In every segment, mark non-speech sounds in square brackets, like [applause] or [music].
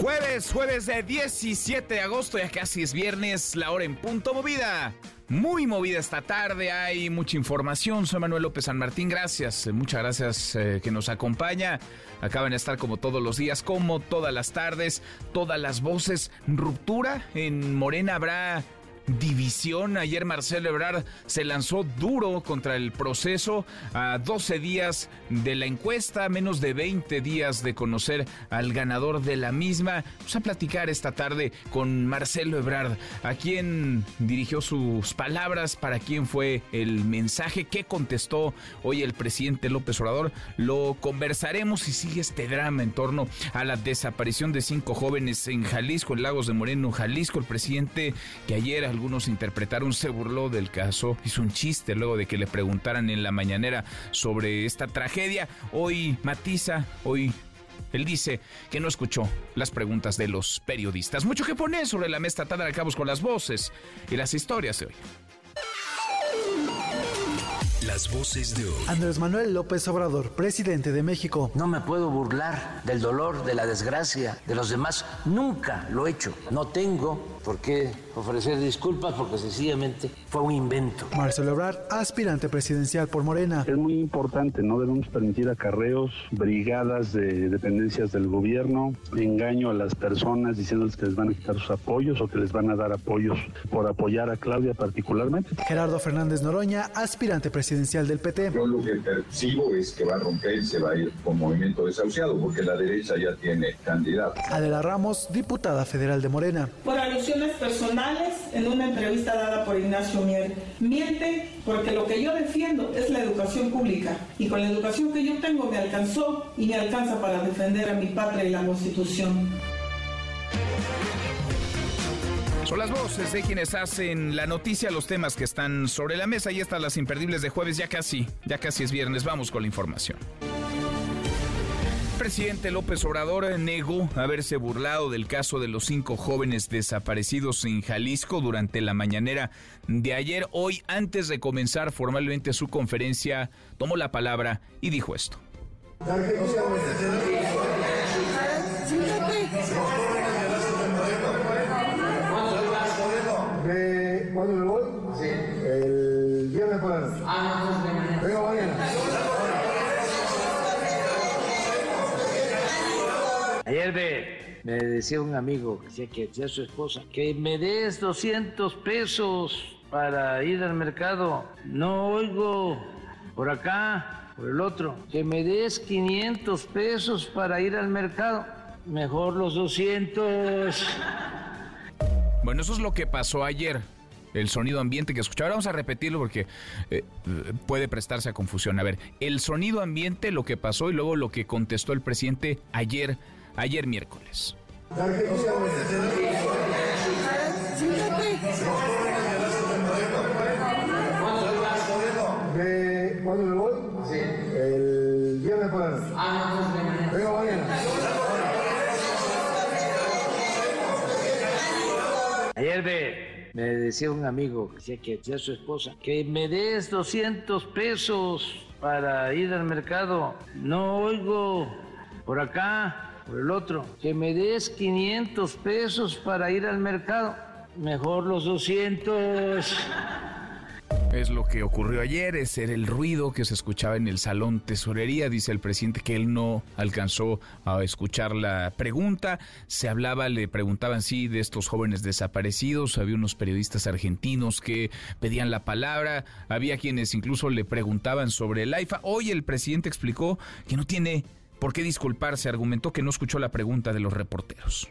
Jueves, jueves de 17 de agosto, ya casi es viernes, la hora en punto movida. Muy movida esta tarde, hay mucha información. Soy Manuel López San Martín, gracias, muchas gracias eh, que nos acompaña. Acaban de estar como todos los días, como todas las tardes, todas las voces. Ruptura en Morena habrá división. Ayer Marcelo Ebrard se lanzó duro contra el proceso a 12 días de la encuesta, menos de 20 días de conocer al ganador de la misma. Vamos a platicar esta tarde con Marcelo Ebrard, a quien dirigió sus palabras, para quién fue el mensaje, qué contestó hoy el presidente López Obrador. Lo conversaremos y sigue este drama en torno a la desaparición de cinco jóvenes en Jalisco, en Lagos de Moreno, Jalisco. El presidente que ayer algunos interpretaron se burló del caso, hizo un chiste luego de que le preguntaran en la mañanera sobre esta tragedia. Hoy matiza, hoy él dice que no escuchó las preguntas de los periodistas. Mucho que poner sobre la mesa tratada de cabos con las voces y las historias de hoy. Las voces de hoy. Andrés Manuel López Obrador, presidente de México. No me puedo burlar del dolor, de la desgracia de los demás. Nunca lo he hecho. No tengo por qué ofrecer disculpas porque sencillamente fue un invento. Marcelo Ebrard, aspirante presidencial por Morena. Es muy importante, no debemos permitir acarreos, brigadas de dependencias del gobierno, engaño a las personas diciéndoles que les van a quitar sus apoyos o que les van a dar apoyos por apoyar a Claudia particularmente. Gerardo Fernández Noroña, aspirante presidencial del PT. Yo lo que percibo es que va a romper y se va a ir con movimiento desahuciado porque la derecha ya tiene candidato. Adela Ramos, diputada federal de Morena. Por alusiones personales en una entrevista dada por Ignacio Mier. Miente porque lo que yo defiendo es la educación pública y con la educación que yo tengo me alcanzó y me alcanza para defender a mi patria y la Constitución. Son las voces de quienes hacen la noticia, los temas que están sobre la mesa y están las imperdibles de jueves, ya casi, ya casi es viernes, vamos con la información presidente López Obrador negó haberse burlado del caso de los cinco jóvenes desaparecidos en Jalisco durante la mañanera de ayer. Hoy, antes de comenzar formalmente su conferencia, tomó la palabra y dijo esto. ¿Cuándo me voy? Sí. El viernes por la noche. Venga mañana. Ayer me, decía un amigo que decía que decía su esposa que me des 200 pesos para ir al mercado. No oigo por acá, por el otro. Que me des 500 pesos para ir al mercado. Mejor los 200. Bueno, eso es lo que pasó ayer el sonido ambiente que escuchaba. Vamos a repetirlo porque eh, puede prestarse a confusión. A ver, el sonido ambiente, lo que pasó y luego lo que contestó el presidente ayer ayer miércoles. Me, decía un amigo que decía que decía su esposa que me des 200 pesos para ir al mercado. No oigo por acá por el otro, que me des 500 pesos para ir al mercado, mejor los 200. Es lo que ocurrió ayer, es el ruido que se escuchaba en el salón tesorería. Dice el presidente que él no alcanzó a escuchar la pregunta. Se hablaba, le preguntaban sí de estos jóvenes desaparecidos. Había unos periodistas argentinos que pedían la palabra. Había quienes incluso le preguntaban sobre el AIFA. Hoy el presidente explicó que no tiene ¿Por qué disculparse? Argumentó que no escuchó la pregunta de los reporteros.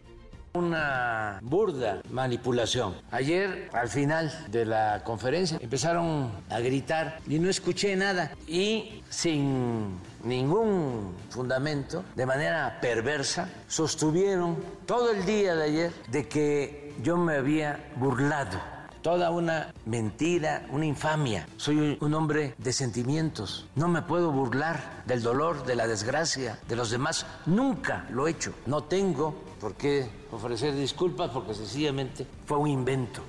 Una burda manipulación. Ayer, al final de la conferencia, empezaron a gritar y no escuché nada. Y sin ningún fundamento, de manera perversa, sostuvieron todo el día de ayer de que yo me había burlado toda una mentira, una infamia. Soy un hombre de sentimientos. No me puedo burlar del dolor, de la desgracia de los demás. Nunca lo he hecho. No tengo por qué ofrecer disculpas porque sencillamente fue un invento.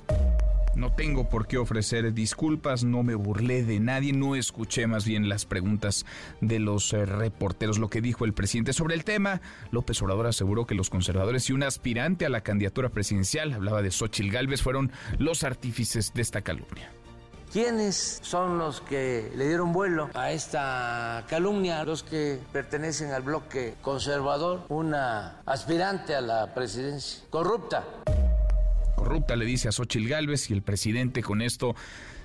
No tengo por qué ofrecer disculpas, no me burlé de nadie, no escuché más bien las preguntas de los eh, reporteros. Lo que dijo el presidente sobre el tema, López Obrador aseguró que los conservadores y un aspirante a la candidatura presidencial, hablaba de Xochil Gálvez, fueron los artífices de esta calumnia. ¿Quiénes son los que le dieron vuelo a esta calumnia? Los que pertenecen al bloque conservador, una aspirante a la presidencia corrupta corrupta, le dice a Xochil Gálvez, y el presidente con esto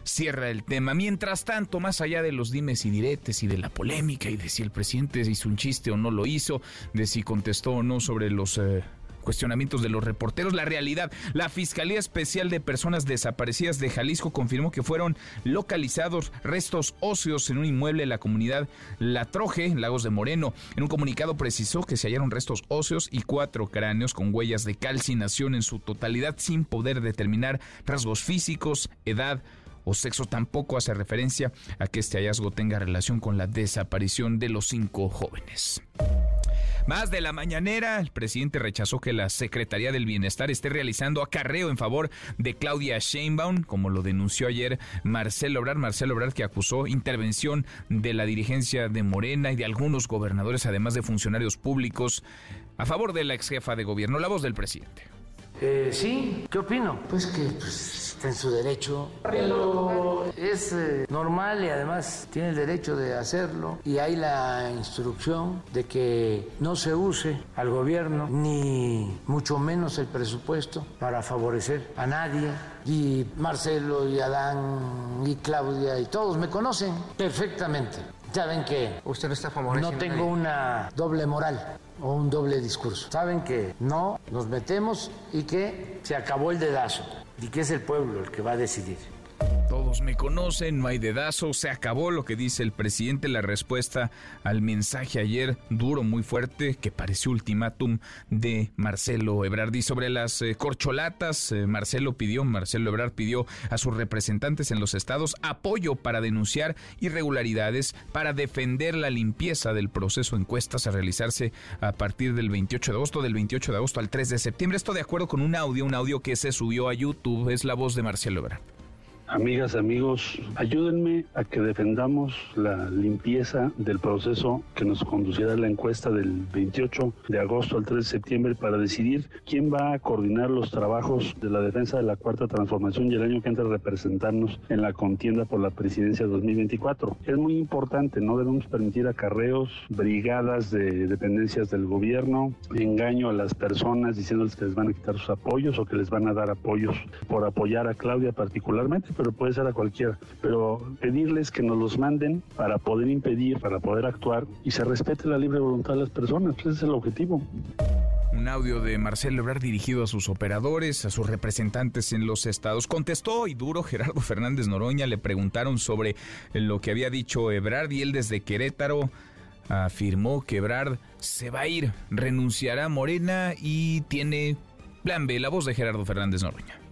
cierra el tema. Mientras tanto, más allá de los dimes y diretes y de la polémica y de si el presidente hizo un chiste o no lo hizo, de si contestó o no sobre los eh, cuestionamientos de los reporteros. La realidad, la Fiscalía Especial de Personas Desaparecidas de Jalisco confirmó que fueron localizados restos óseos en un inmueble de la comunidad La Troje, Lagos de Moreno. En un comunicado precisó que se hallaron restos óseos y cuatro cráneos con huellas de calcinación en su totalidad sin poder determinar rasgos físicos, edad, o sexo tampoco hace referencia a que este hallazgo tenga relación con la desaparición de los cinco jóvenes. Más de la mañanera, el presidente rechazó que la Secretaría del Bienestar esté realizando acarreo en favor de Claudia Sheinbaum, como lo denunció ayer Marcelo Obrar, Marcelo Obrar que acusó intervención de la dirigencia de Morena y de algunos gobernadores, además de funcionarios públicos, a favor de la ex jefa de gobierno. La voz del presidente. Eh, sí, ¿qué opino? Pues que pues, está en su derecho, pero es eh, normal y además tiene el derecho de hacerlo. Y hay la instrucción de que no se use al gobierno ni mucho menos el presupuesto para favorecer a nadie. Y Marcelo y Adán y Claudia y todos me conocen perfectamente. Saben que usted no está No tengo una doble moral o un doble discurso. Saben que no nos metemos y que se acabó el dedazo y que es el pueblo el que va a decidir. Me conocen, no hay dedazo, se acabó lo que dice el presidente, la respuesta al mensaje ayer duro, muy fuerte, que pareció ultimátum de Marcelo Ebrard. Y sobre las eh, corcholatas, eh, Marcelo pidió, Marcelo Ebrard pidió a sus representantes en los estados apoyo para denunciar irregularidades, para defender la limpieza del proceso encuestas a realizarse a partir del 28 de agosto, del 28 de agosto al 3 de septiembre. Esto de acuerdo con un audio, un audio que se subió a YouTube, es la voz de Marcelo Ebrard. Amigas, amigos, ayúdenme a que defendamos la limpieza del proceso que nos conducirá a la encuesta del 28 de agosto al 3 de septiembre para decidir quién va a coordinar los trabajos de la defensa de la cuarta transformación y el año que entra representarnos en la contienda por la presidencia 2024. Es muy importante, no debemos permitir acarreos, brigadas de dependencias del gobierno, engaño a las personas diciéndoles que les van a quitar sus apoyos o que les van a dar apoyos por apoyar a Claudia particularmente pero puede ser a cualquiera. Pero pedirles que nos los manden para poder impedir, para poder actuar y se respete la libre voluntad de las personas, pues ese es el objetivo. Un audio de Marcelo Ebrard dirigido a sus operadores, a sus representantes en los estados. Contestó y duro Gerardo Fernández Noroña. Le preguntaron sobre lo que había dicho Ebrard y él desde Querétaro afirmó que Ebrard se va a ir, renunciará a Morena y tiene plan B. La voz de Gerardo Fernández Noroña.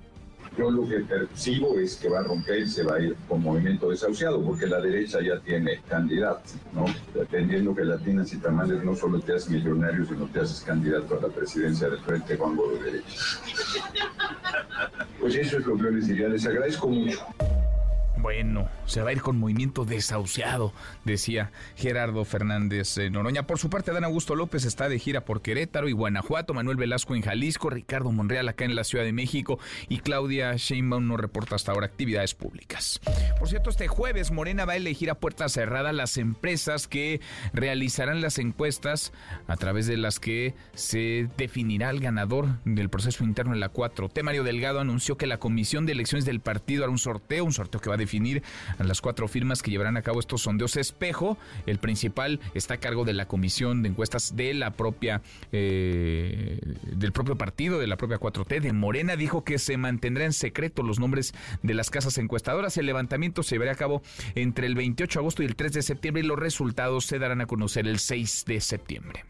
Yo lo que percibo es que va a romper y se va a ir con movimiento desahuciado, porque la derecha ya tiene candidato, ¿no? Atendiendo que latinas y tamales no solo te haces millonario, sino te haces candidato a la presidencia del Frente Juan de Derecha. Pues eso es lo que yo les diría. Les agradezco mucho. Bueno, se va a ir con movimiento desahuciado, decía Gerardo Fernández eh, Noroña. Por su parte, Dan Augusto López está de gira por Querétaro y Guanajuato, Manuel Velasco en Jalisco, Ricardo Monreal acá en la Ciudad de México y Claudia Sheinbaum no reporta hasta ahora actividades públicas. Por cierto, este jueves Morena va a elegir a puerta cerrada las empresas que realizarán las encuestas a través de las que se definirá el ganador del proceso interno en la 4T. Mario Delgado anunció que la Comisión de Elecciones del partido hará un sorteo, un sorteo que va a definir a las cuatro firmas que llevarán a cabo estos sondeos espejo. El principal está a cargo de la comisión de encuestas de la propia eh, del propio partido, de la propia 4T, de Morena. Dijo que se mantendrá en secreto los nombres de las casas encuestadoras. El levantamiento se llevará a cabo entre el 28 de agosto y el 3 de septiembre y los resultados se darán a conocer el 6 de septiembre.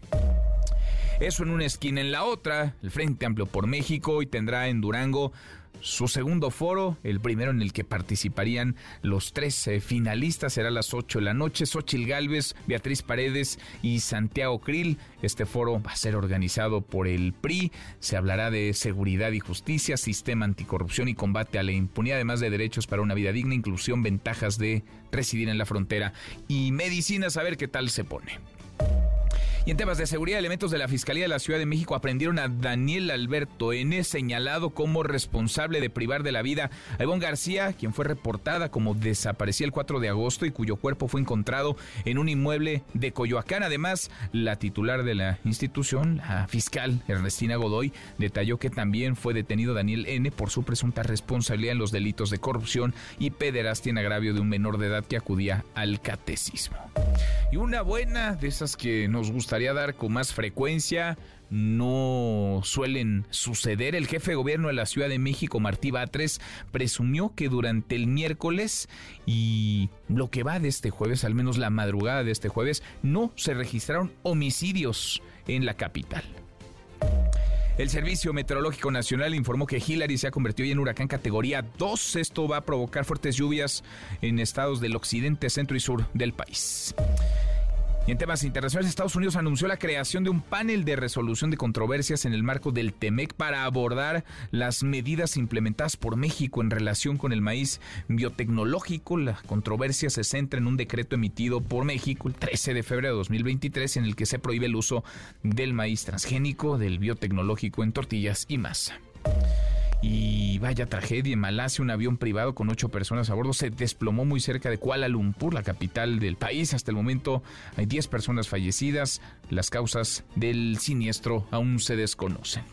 Eso en una esquina, en la otra, el Frente Amplio por México y tendrá en Durango su segundo foro, el primero en el que participarían los tres eh, finalistas, será a las 8 de la noche. Xochil Gálvez, Beatriz Paredes y Santiago Krill. Este foro va a ser organizado por el PRI. Se hablará de seguridad y justicia, sistema anticorrupción y combate a la impunidad, además de derechos para una vida digna, inclusión, ventajas de residir en la frontera y medicina, a ver qué tal se pone. Y en temas de seguridad, elementos de la Fiscalía de la Ciudad de México aprendieron a Daniel Alberto N., señalado como responsable de privar de la vida a Ivonne García, quien fue reportada como desaparecida el 4 de agosto y cuyo cuerpo fue encontrado en un inmueble de Coyoacán. Además, la titular de la institución, la fiscal Ernestina Godoy, detalló que también fue detenido Daniel N. por su presunta responsabilidad en los delitos de corrupción y pederastia en agravio de un menor de edad que acudía al catecismo. Y una buena de esas que nos con más frecuencia, no suelen suceder. El jefe de gobierno de la Ciudad de México, Martí Batres, presumió que durante el miércoles y lo que va de este jueves, al menos la madrugada de este jueves, no se registraron homicidios en la capital. El Servicio Meteorológico Nacional informó que Hillary se ha convertido en huracán categoría 2. Esto va a provocar fuertes lluvias en estados del occidente, centro y sur del país. Y en temas internacionales, Estados Unidos anunció la creación de un panel de resolución de controversias en el marco del TEMEC para abordar las medidas implementadas por México en relación con el maíz biotecnológico. La controversia se centra en un decreto emitido por México el 13 de febrero de 2023 en el que se prohíbe el uso del maíz transgénico, del biotecnológico en tortillas y masa. Y vaya tragedia, en Malasia un avión privado con ocho personas a bordo se desplomó muy cerca de Kuala Lumpur, la capital del país. Hasta el momento hay 10 personas fallecidas. Las causas del siniestro aún se desconocen.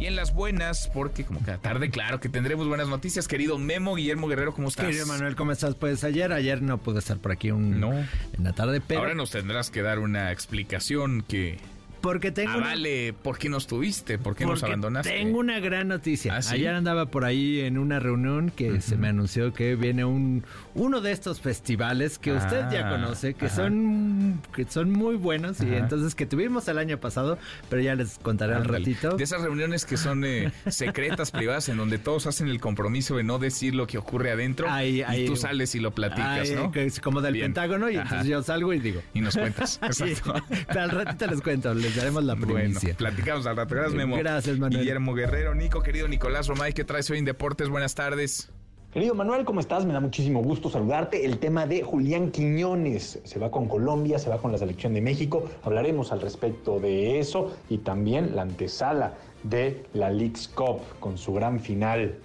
Y en las buenas, porque como cada tarde, claro que tendremos buenas noticias. Querido Memo, Guillermo Guerrero, ¿cómo estás? Querido Manuel, ¿cómo estás? Pues ayer, ayer no pude estar por aquí un, no. en la tarde, pero... Ahora nos tendrás que dar una explicación que porque tengo. Ah, vale, ¿por qué no estuviste? ¿Por qué nos abandonaste? Tengo una gran noticia. ¿Ah, Ayer andaba por ahí en una reunión que se me anunció que viene un uno de estos festivales que usted ya ah, conoce, que son que son muy buenos y entonces que tuvimos el año pasado, pero ya les contaré al ratito. De esas reuniones que son eh, [laughs] secretas, privadas, en donde todos hacen el compromiso de no decir lo que ocurre adentro y tú sales y lo platicas, ¿no? Que es como del Pentágono y entonces yo salgo y digo. Y nos cuentas. [laughs] Exacto. al ratito les cuento, les daremos la primicia. Bueno, platicamos al rato. Gracias, Memo. Gracias, Manuel. Guillermo Guerrero, Nico, querido Nicolás Romay, ¿qué traes hoy en Deportes? Buenas tardes. Querido Manuel, ¿cómo estás? Me da muchísimo gusto saludarte. El tema de Julián Quiñones se va con Colombia, se va con la selección de México. Hablaremos al respecto de eso y también la antesala de la League's Cup con su gran final.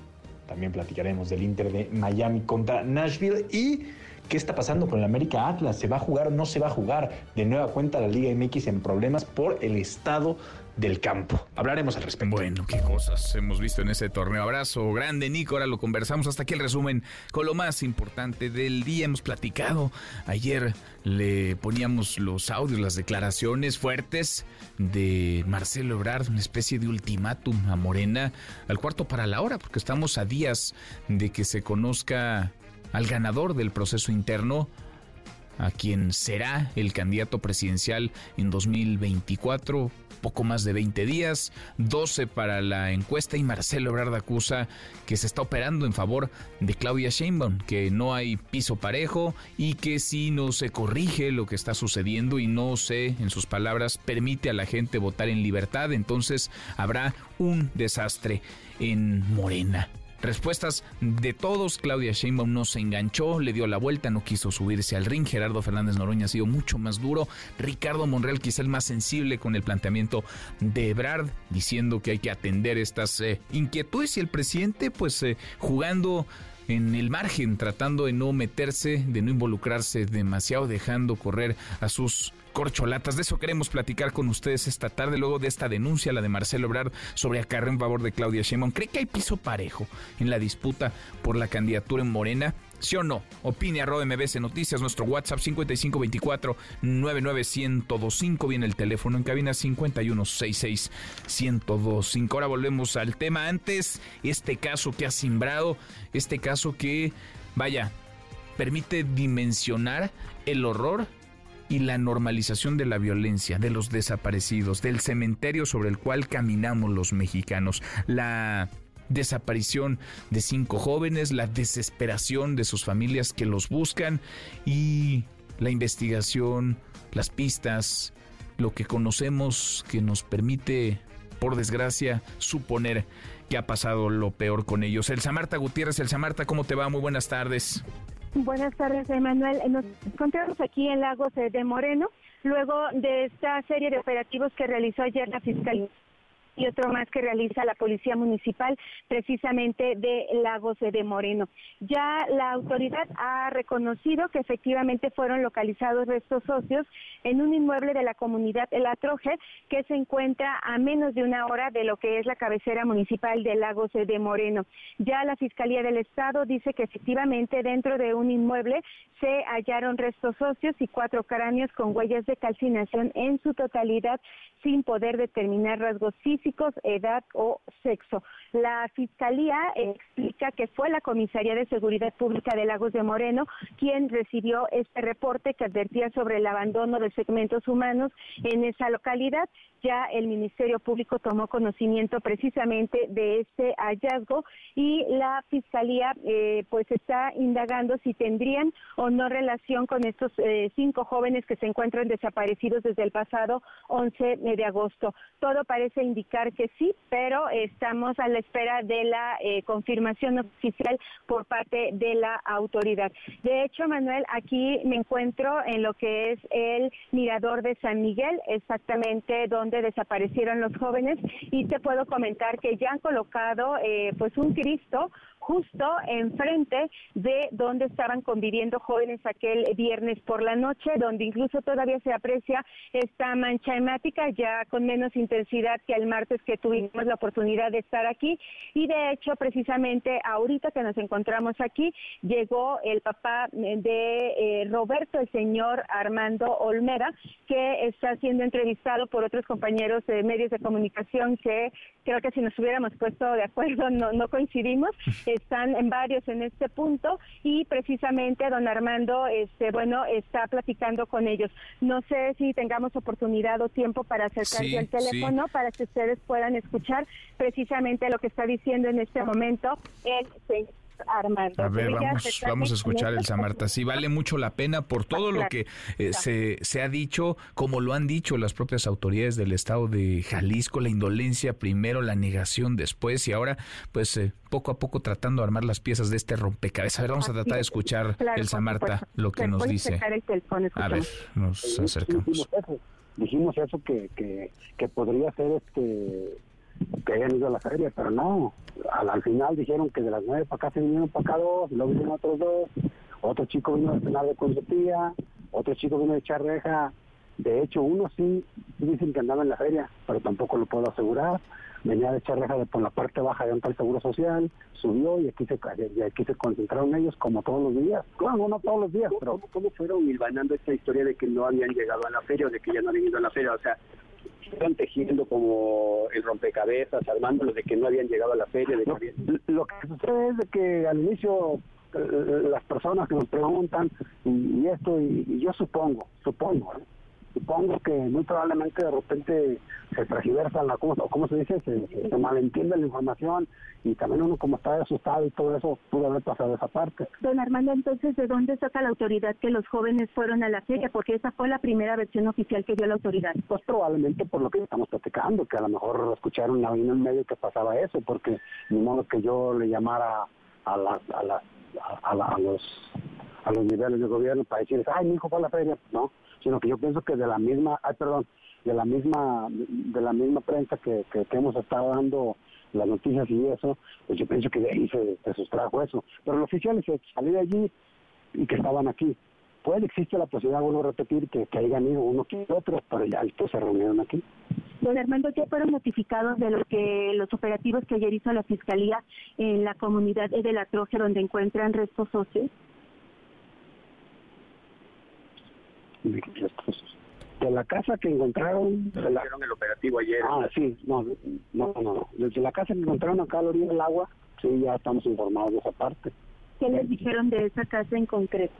También platicaremos del Inter de Miami contra Nashville y qué está pasando con el América Atlas. ¿Se va a jugar o no se va a jugar? De nueva cuenta la Liga MX en problemas por el estado del campo. Hablaremos al respecto. Bueno, qué cosas hemos visto en ese torneo. Abrazo grande, Nico. Ahora lo conversamos. Hasta aquí el resumen con lo más importante del día. Hemos platicado. Ayer le poníamos los audios, las declaraciones fuertes de Marcelo Ebrard, una especie de ultimátum a Morena al cuarto para la hora, porque estamos a días de que se conozca al ganador del proceso interno a quien será el candidato presidencial en 2024 poco más de 20 días, 12 para la encuesta y Marcelo Ebrard acusa que se está operando en favor de Claudia Sheinbaum, que no hay piso parejo y que si no se corrige lo que está sucediendo y no se, en sus palabras, permite a la gente votar en libertad, entonces habrá un desastre en Morena. Respuestas de todos, Claudia Sheinbaum no se enganchó, le dio la vuelta, no quiso subirse al ring, Gerardo Fernández Noroña ha sido mucho más duro, Ricardo Monreal quizá el más sensible con el planteamiento de Ebrard, diciendo que hay que atender estas eh, inquietudes. Y el presidente pues eh, jugando en el margen, tratando de no meterse, de no involucrarse demasiado, dejando correr a sus corcholatas. De eso queremos platicar con ustedes esta tarde, luego de esta denuncia, la de Marcelo Ebrard, sobre acarreo en favor de Claudia Sheinbaum. ¿Cree que hay piso parejo en la disputa por la candidatura en Morena? ¿Sí o no? Opine arroba MBC Noticias, nuestro WhatsApp 5524 99125. Viene el teléfono en cabina 5166 1025. Ahora volvemos al tema. Antes, este caso que ha simbrado, este caso que, vaya, permite dimensionar el horror y la normalización de la violencia, de los desaparecidos, del cementerio sobre el cual caminamos los mexicanos, la desaparición de cinco jóvenes, la desesperación de sus familias que los buscan y la investigación, las pistas, lo que conocemos que nos permite, por desgracia, suponer que ha pasado lo peor con ellos. Elsa Marta Gutiérrez, Elsa Marta, ¿cómo te va? Muy buenas tardes. Buenas tardes, Emanuel. Nos encontramos aquí en Lagos de Moreno, luego de esta serie de operativos que realizó ayer la Fiscalía y otro más que realiza la Policía Municipal precisamente de Lagos de Moreno. Ya la autoridad ha reconocido que efectivamente fueron localizados restos socios en un inmueble de la comunidad El Atroje que se encuentra a menos de una hora de lo que es la cabecera municipal de Lagos de Moreno. Ya la Fiscalía del Estado dice que efectivamente dentro de un inmueble se hallaron restos socios y cuatro cráneos con huellas de calcinación en su totalidad sin poder determinar rasgos físicos edad o sexo. La Fiscalía explica que fue la Comisaría de Seguridad Pública de Lagos de Moreno quien recibió este reporte que advertía sobre el abandono de segmentos humanos en esa localidad. Ya el Ministerio Público tomó conocimiento precisamente de este hallazgo y la Fiscalía eh, pues está indagando si tendrían o no relación con estos eh, cinco jóvenes que se encuentran desaparecidos desde el pasado 11 de agosto. Todo parece indicar que sí, pero estamos a la espera de la eh, confirmación oficial por parte de la autoridad. De hecho, Manuel, aquí me encuentro en lo que es el mirador de San Miguel, exactamente donde desaparecieron los jóvenes, y te puedo comentar que ya han colocado eh, pues un Cristo justo enfrente de donde estaban conviviendo jóvenes aquel viernes por la noche, donde incluso todavía se aprecia esta mancha hemática ya con menos intensidad que el martes que tuvimos la oportunidad de estar aquí. Y de hecho precisamente ahorita que nos encontramos aquí llegó el papá de eh, Roberto, el señor Armando Olmera, que está siendo entrevistado por otros compañeros de medios de comunicación que creo que si nos hubiéramos puesto de acuerdo no, no coincidimos [laughs] están en varios en este punto y precisamente don Armando, este, bueno, está platicando con ellos. No sé si tengamos oportunidad o tiempo para acercarse al teléfono para que ustedes puedan escuchar precisamente lo que está diciendo en este momento el señor Armando. A ver, vamos, vamos a escuchar el Samarta. Sí, vale mucho la pena por todo lo que eh, se, se ha dicho, como lo han dicho las propias autoridades del estado de Jalisco, la indolencia primero, la negación después y ahora, pues eh, poco a poco tratando de armar las piezas de este rompecabezas. A ver, vamos a tratar de escuchar el Samarta lo que nos dice. A ver, nos acercamos. Dijimos eso, dijimos eso que, que, que podría ser este que hayan ido a la feria, pero no. Al, final dijeron que de las nueve para acá se vinieron para acá dos, y luego vinieron otros dos. Otro chico vino a cenar de con su tía, otro chico vino a echar reja. De hecho, uno sí, dicen que andaba en la feria, pero tampoco lo puedo asegurar. Venía de echar reja de por la parte baja de un tal seguro social, subió y aquí se y aquí se concentraron ellos como todos los días. Claro, no, todos los días, pero ¿Cómo, fueron hilvanando esta historia de que no habían llegado a la feria o de que ya no habían ido a la feria? O sea, están tejiendo como el rompecabezas, armándolo de que no habían llegado a la feria. De Lo que sucede es de que al inicio eh, las personas que nos preguntan y, esto, y, yo supongo, supongo, ¿eh? Supongo que muy probablemente de repente se transgiversa la cosa, o como se dice, se, malentiende la información y también uno como está asustado y todo eso pudo haber pasado esa parte. Don Armando, entonces, ¿de dónde saca la autoridad que los jóvenes fueron a la feria? Porque esa fue la primera versión oficial que dio la autoridad. Pues probablemente por lo que estamos platicando, que a lo mejor escucharon en el medio que pasaba eso, porque ni modo que yo le llamara a, la, a, la, a, los a los niveles de gobierno para decirles, ay, mi hijo fue a la feria, no sino que yo pienso que de la misma, ay, perdón, de la misma, de la misma prensa que, que, hemos estado dando las noticias y eso, pues yo pienso que de ahí se, sustrajo eso. Pero lo oficial es salir de allí y que estaban aquí. Puede, existe la posibilidad, vuelvo a repetir, que, que hayan ido uno que otro, pero ya estos se reunieron aquí. Don Armando, ¿ya fueron notificados de lo que los operativos que ayer hizo la Fiscalía en la comunidad de la Troje, donde encuentran restos óseos? De la casa que encontraron. De la... el operativo ayer. Ah sí no no no no. Desde la casa que encontraron acá a la orilla del agua sí ya estamos informados de esa parte. Qué les dijeron de esa casa en concreto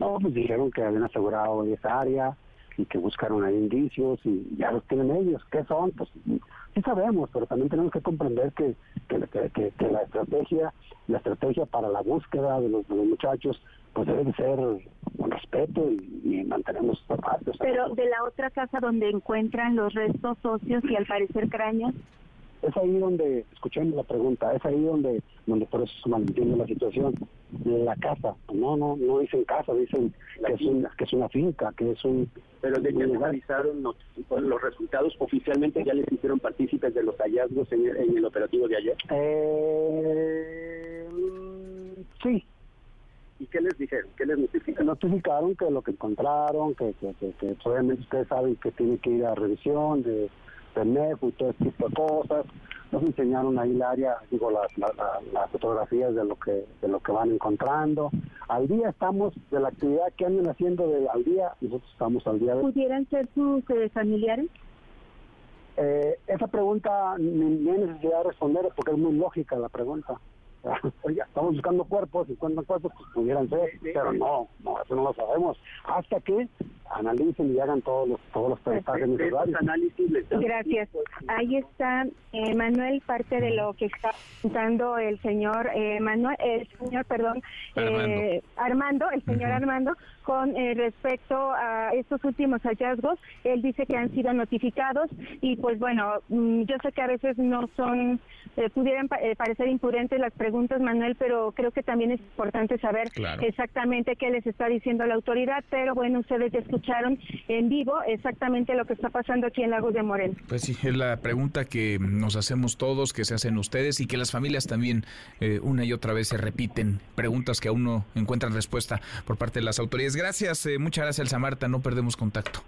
no pues dijeron que habían asegurado esa área y que buscaron ahí indicios y ya los tienen ellos. ¿Qué son? Pues sí sabemos, pero también tenemos que comprender que, que, que, la estrategia la estrategia para la búsqueda de los, muchachos pues debe ser con respeto y, mantenemos mantenemos Pero de la otra casa donde encuentran los restos socios y al parecer cráneos es ahí donde, escuchando la pregunta, es ahí donde, donde por eso se mantiene la situación. La casa, no, no, no dicen casa, dicen que es, una, que es una finca, que es un... Pero de que analizaron los, los, resultados oficialmente, ¿ya les hicieron partícipes de los hallazgos en el, operativo de ayer? Eh, sí, ¿Y qué les dijeron? ¿Qué les notificaron? Notificaron que lo que encontraron, que, que, que, que obviamente ustedes saben que tiene que ir a revisión de teléfono y todo ese tipo de cosas. Nos enseñaron ahí el área, digo, las, las, fotografías de lo que de lo que van encontrando. Al día estamos de la actividad que andan haciendo de, al día, nosotros estamos al día. De... ¿Pudieran ser sus eh, familiares? Eh, esa pregunta ni, hay necesidad de responder porque es muy lógica la pregunta. [laughs] Oiga, estamos buscando cuerpos, y cuentan cuerpos, pues pudieran ser, pero no, no, eso no lo sabemos. Hasta que analicen y hagan todos los todos los peritajes necesarios. Gracias. Ahí está, eh, Manuel, parte de lo que está contando el señor eh, Manuel, el señor, perdón, eh, Armando. el señor Armando, con respecto a estos últimos hallazgos. Él dice que han sido notificados y pues bueno, mm, yo sé que a veces no son, pudieran parecer imprudentes las preguntas, Manuel, pero creo que también es importante saber exactamente qué les está diciendo la autoridad, pero bueno, ustedes ya escucharon en vivo exactamente lo que está pasando aquí en Lagos de Moreno. Pues sí, es la pregunta que nos hacemos todos, que se hacen ustedes y que las familias también eh, una y otra vez se repiten. Preguntas que aún no encuentran respuesta por parte de las autoridades. Gracias, eh, muchas gracias, Elsa Marta. No perdemos contacto.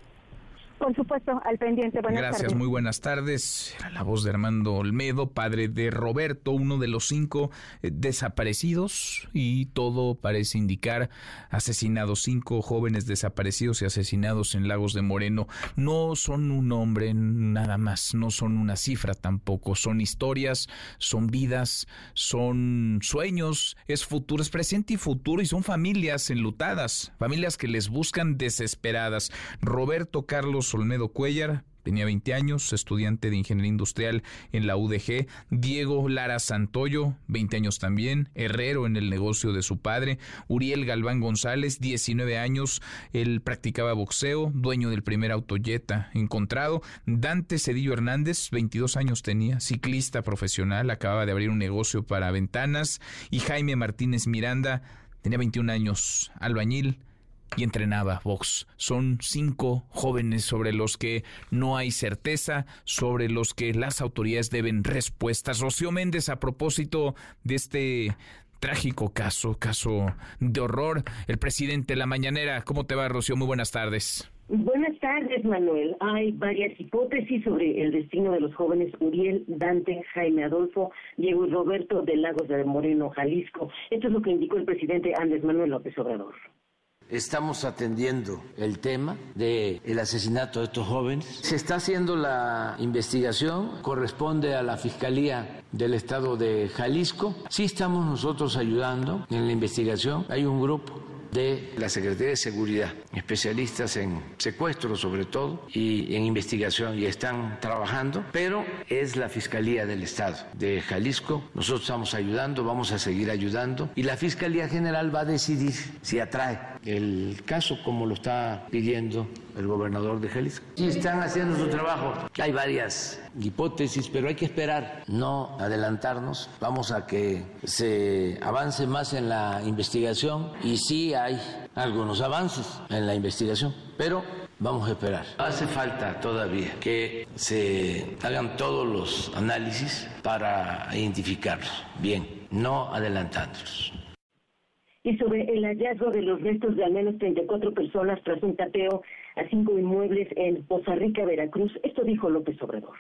Por supuesto, al pendiente. Buenas Gracias, muy buenas tardes. la voz de Armando Olmedo, padre de Roberto, uno de los cinco eh, desaparecidos y todo parece indicar asesinados, cinco jóvenes desaparecidos y asesinados en Lagos de Moreno. No son un nombre nada más, no son una cifra tampoco, son historias, son vidas, son sueños, es futuro, es presente y futuro y son familias enlutadas, familias que les buscan desesperadas. Roberto Carlos Olmedo Cuellar, tenía 20 años, estudiante de ingeniería industrial en la UDG. Diego Lara Santoyo, 20 años también, herrero en el negocio de su padre. Uriel Galván González, 19 años, él practicaba boxeo, dueño del primer autoyeta encontrado. Dante Cedillo Hernández, 22 años tenía, ciclista profesional, acababa de abrir un negocio para ventanas. Y Jaime Martínez Miranda, tenía 21 años, albañil y entrenaba box. Son cinco jóvenes sobre los que no hay certeza, sobre los que las autoridades deben respuestas. Rocío Méndez, a propósito de este trágico caso, caso de horror, el presidente La Mañanera. ¿Cómo te va, Rocío? Muy buenas tardes. Buenas tardes, Manuel. Hay varias hipótesis sobre el destino de los jóvenes Uriel, Dante, Jaime Adolfo, Diego y Roberto de Lagos de Moreno, Jalisco. Esto es lo que indicó el presidente Andrés Manuel López Obrador. Estamos atendiendo el tema del el asesinato de estos jóvenes. Se está haciendo la investigación, corresponde a la Fiscalía del Estado de Jalisco. Sí estamos nosotros ayudando en la investigación. Hay un grupo de la Secretaría de Seguridad, especialistas en secuestro sobre todo y en investigación y están trabajando, pero es la Fiscalía del Estado de Jalisco. Nosotros estamos ayudando, vamos a seguir ayudando y la Fiscalía General va a decidir si atrae el caso como lo está pidiendo el gobernador de Jalisco. Sí, están haciendo su trabajo. Hay varias hipótesis, pero hay que esperar, no adelantarnos. Vamos a que se avance más en la investigación y sí hay algunos avances en la investigación, pero vamos a esperar. Hace falta todavía que se hagan todos los análisis para identificarlos bien, no adelantándolos y sobre el hallazgo de los restos de al menos 34 personas tras un tapeo a cinco inmuebles en Poza Rica, Veracruz. Esto dijo López Obrador.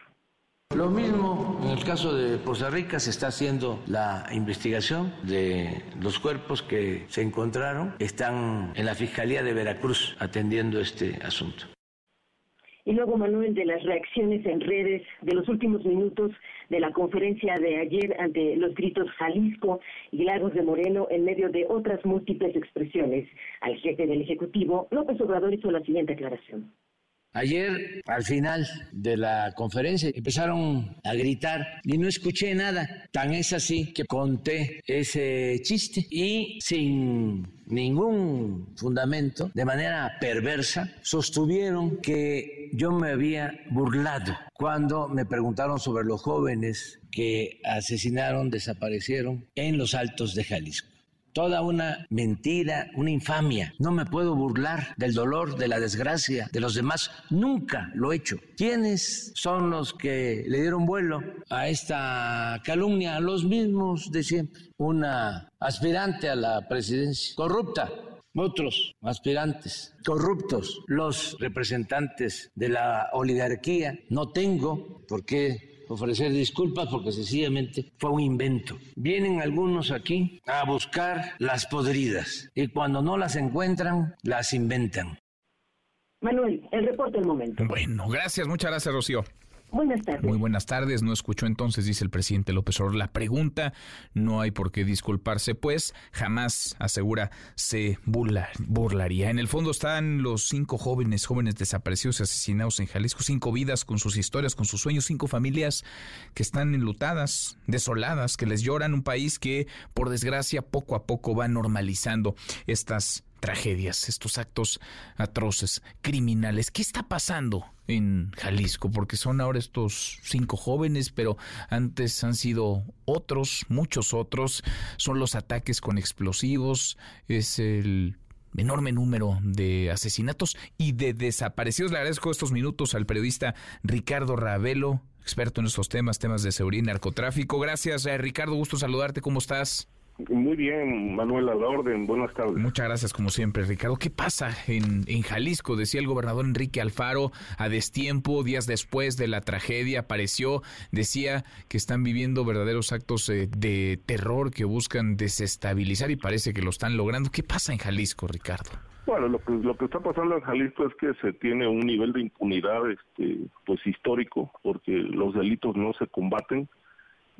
Lo mismo en el caso de Poza Rica se está haciendo la investigación de los cuerpos que se encontraron. Están en la Fiscalía de Veracruz atendiendo este asunto. Y luego, Manuel, de las reacciones en redes de los últimos minutos de la conferencia de ayer ante los gritos Jalisco y Lagos de Moreno en medio de otras múltiples expresiones al jefe del Ejecutivo, López Obrador hizo la siguiente aclaración. Ayer, al final de la conferencia, empezaron a gritar y no escuché nada. Tan es así que conté ese chiste y sin ningún fundamento, de manera perversa, sostuvieron que yo me había burlado cuando me preguntaron sobre los jóvenes que asesinaron, desaparecieron en los altos de Jalisco toda una mentira, una infamia. No me puedo burlar del dolor, de la desgracia de los demás. Nunca lo he hecho. ¿Quiénes son los que le dieron vuelo a esta calumnia? Los mismos de siempre. Una aspirante a la presidencia corrupta. Otros aspirantes corruptos, los representantes de la oligarquía. No tengo por qué ofrecer disculpas porque sencillamente fue un invento. Vienen algunos aquí a buscar las podridas y cuando no las encuentran, las inventan. Manuel, el reporte del momento. Bueno, gracias, muchas gracias, Rocío. Buenas tardes. Muy buenas tardes. No escuchó entonces, dice el presidente López Obrador, la pregunta. No hay por qué disculparse, pues jamás, asegura, se burlaría. En el fondo están los cinco jóvenes, jóvenes desaparecidos y asesinados en Jalisco. Cinco vidas con sus historias, con sus sueños. Cinco familias que están enlutadas, desoladas, que les lloran. Un país que, por desgracia, poco a poco va normalizando estas tragedias, estos actos atroces, criminales. ¿Qué está pasando en Jalisco? Porque son ahora estos cinco jóvenes, pero antes han sido otros, muchos otros. Son los ataques con explosivos, es el enorme número de asesinatos y de desaparecidos. Le agradezco estos minutos al periodista Ricardo Ravelo, experto en estos temas, temas de seguridad y narcotráfico. Gracias, eh, Ricardo, gusto saludarte, ¿cómo estás? Muy bien, Manuel, a la orden. Buenas tardes. Muchas gracias, como siempre, Ricardo. ¿Qué pasa en, en Jalisco? Decía el gobernador Enrique Alfaro a destiempo, días después de la tragedia, apareció, decía que están viviendo verdaderos actos eh, de terror que buscan desestabilizar y parece que lo están logrando. ¿Qué pasa en Jalisco, Ricardo? Bueno, lo que, lo que está pasando en Jalisco es que se tiene un nivel de impunidad este, pues histórico, porque los delitos no se combaten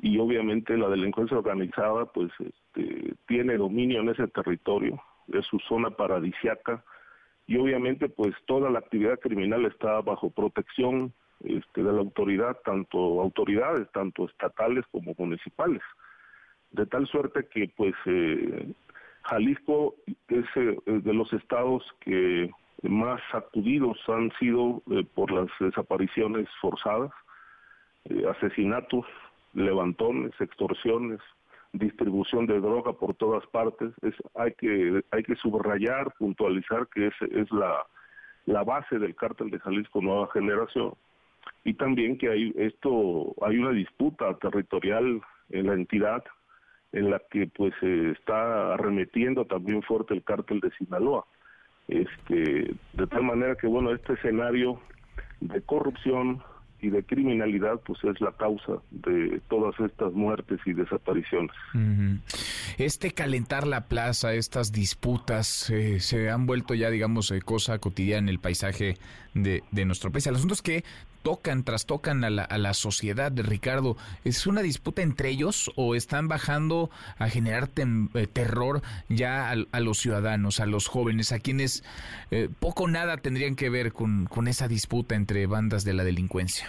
y obviamente la delincuencia organizada pues este, tiene dominio en ese territorio, es su zona paradisiaca y obviamente pues toda la actividad criminal está bajo protección este, de la autoridad, tanto autoridades, tanto estatales como municipales, de tal suerte que pues eh, Jalisco es eh, de los estados que más sacudidos han sido eh, por las desapariciones forzadas, asesinatos, levantones, extorsiones, distribución de droga por todas partes. Es, hay, que, hay que subrayar, puntualizar que es, es la, la base del cártel de Jalisco Nueva Generación y también que hay esto hay una disputa territorial en la entidad en la que pues se está arremetiendo también fuerte el cártel de Sinaloa este de tal manera que bueno este escenario de corrupción y de criminalidad, pues es la causa de todas estas muertes y desapariciones. Este calentar la plaza, estas disputas, eh, se han vuelto ya, digamos, eh, cosa cotidiana en el paisaje de, de nuestro país. El asunto es que tocan, trastocan a la, a la sociedad de Ricardo. ¿Es una disputa entre ellos o están bajando a generar eh, terror ya a, los ciudadanos, a los jóvenes, a quienes eh, poco o nada tendrían que ver con, con esa disputa entre bandas de la delincuencia?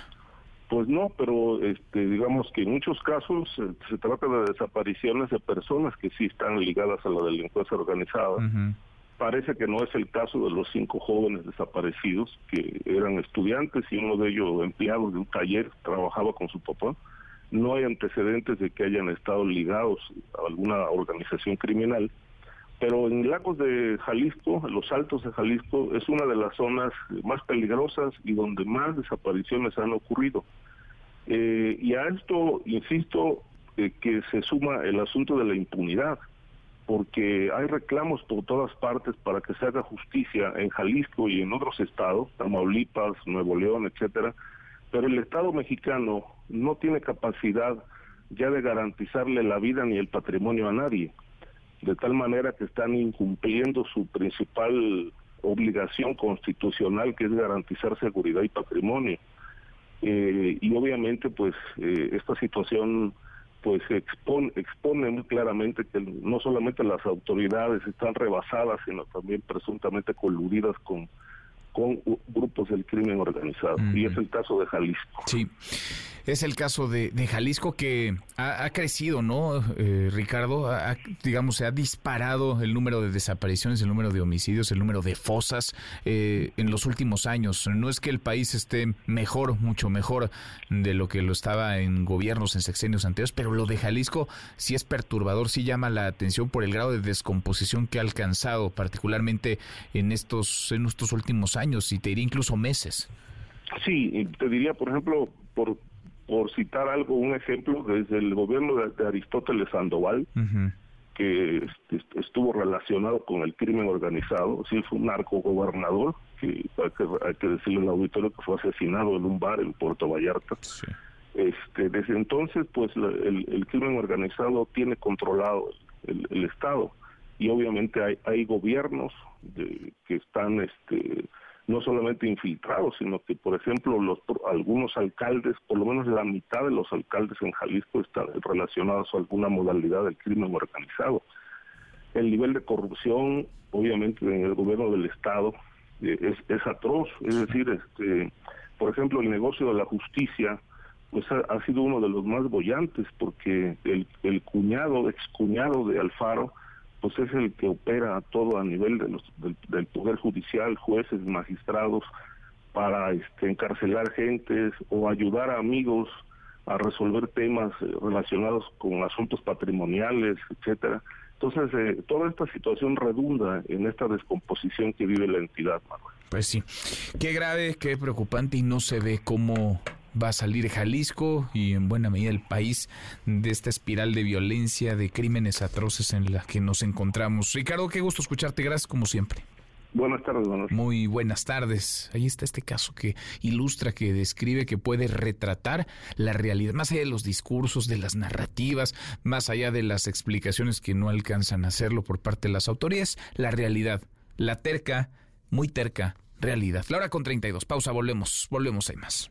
Pues no, pero este, digamos que en muchos casos eh, se trata de desapariciones de personas que sí están ligadas a la delincuencia organizada. Parece que no es el caso de los cinco jóvenes desaparecidos que eran estudiantes y uno de ellos empleado de un taller, trabajaba con su papá. No hay antecedentes de que hayan estado ligados a alguna organización criminal. Pero en Lagos de Jalisco, en los Altos de Jalisco, es una de las zonas más peligrosas y donde más desapariciones han ocurrido. Eh, y a esto, insisto, eh, que se suma el asunto de la impunidad porque hay reclamos por todas partes para que se haga justicia en Jalisco y en otros estados, Tamaulipas, Nuevo León, etcétera, pero el Estado mexicano no tiene capacidad ya de garantizarle la vida ni el patrimonio a nadie, de tal manera que están incumpliendo su principal obligación constitucional, que es garantizar seguridad y patrimonio. Eh, y obviamente, pues, eh, esta situación pues expone, expone muy claramente que no solamente las autoridades están rebasadas, sino también presuntamente coludidas con, con grupos del crimen organizado. Y es el caso de Jalisco. Sí. Es el caso de, Jalisco que ha, crecido, ¿no, eh, Ricardo? digamos, se ha disparado el número de desapariciones, el número de homicidios, el número de fosas eh, en los últimos años. No es que el país esté mejor, mucho mejor de lo que lo estaba en gobiernos, en sexenios anteriores, pero lo de Jalisco sí es perturbador, sí llama la atención por el grado de descomposición que ha alcanzado, particularmente en estos, en estos últimos años, y te diría incluso meses. Sí, te diría, por ejemplo, por por citar algo, un ejemplo, desde el gobierno de, Aristóteles Sandoval, que este, estuvo relacionado con el crimen organizado, sí fue un narco gobernador, que hay, que hay que decirle al auditorio que fue asesinado en un bar en Puerto Vallarta. Este, desde entonces, pues el, crimen organizado tiene controlado el, el, Estado. Y obviamente hay, hay gobiernos de, que están este, no solamente infiltrados, sino que, por ejemplo, los algunos alcaldes, por lo menos la mitad de los alcaldes en Jalisco están relacionados a alguna modalidad del crimen organizado. El nivel de corrupción, obviamente, en el gobierno del Estado eh, es, es atroz. Es decir, este, por ejemplo, el negocio de la justicia pues ha, sido uno de los más bollantes porque el, el cuñado, excuñado de Alfaro, pues es el que opera todo a nivel de los, del, poder judicial, jueces, magistrados, para este, encarcelar gentes o ayudar a amigos a resolver temas eh, relacionados con asuntos patrimoniales, etcétera. Entonces, eh, toda esta situación redunda en esta descomposición que vive la entidad, Manuel. Pues sí, qué grave, qué preocupante y no se ve cómo va a salir Jalisco y en buena medida el país de esta espiral de violencia, de crímenes atroces en la que nos encontramos. Ricardo, qué gusto escucharte, gracias como siempre. Buenas tardes, Muy buenas tardes. Ahí está este caso que ilustra, que describe, que puede retratar la realidad, más allá de los discursos, de las narrativas, más allá de las explicaciones que no alcanzan a hacerlo por parte de las autoridades, la realidad, la terca, muy terca realidad. La hora con 32. Pausa, volvemos, volvemos, hay más.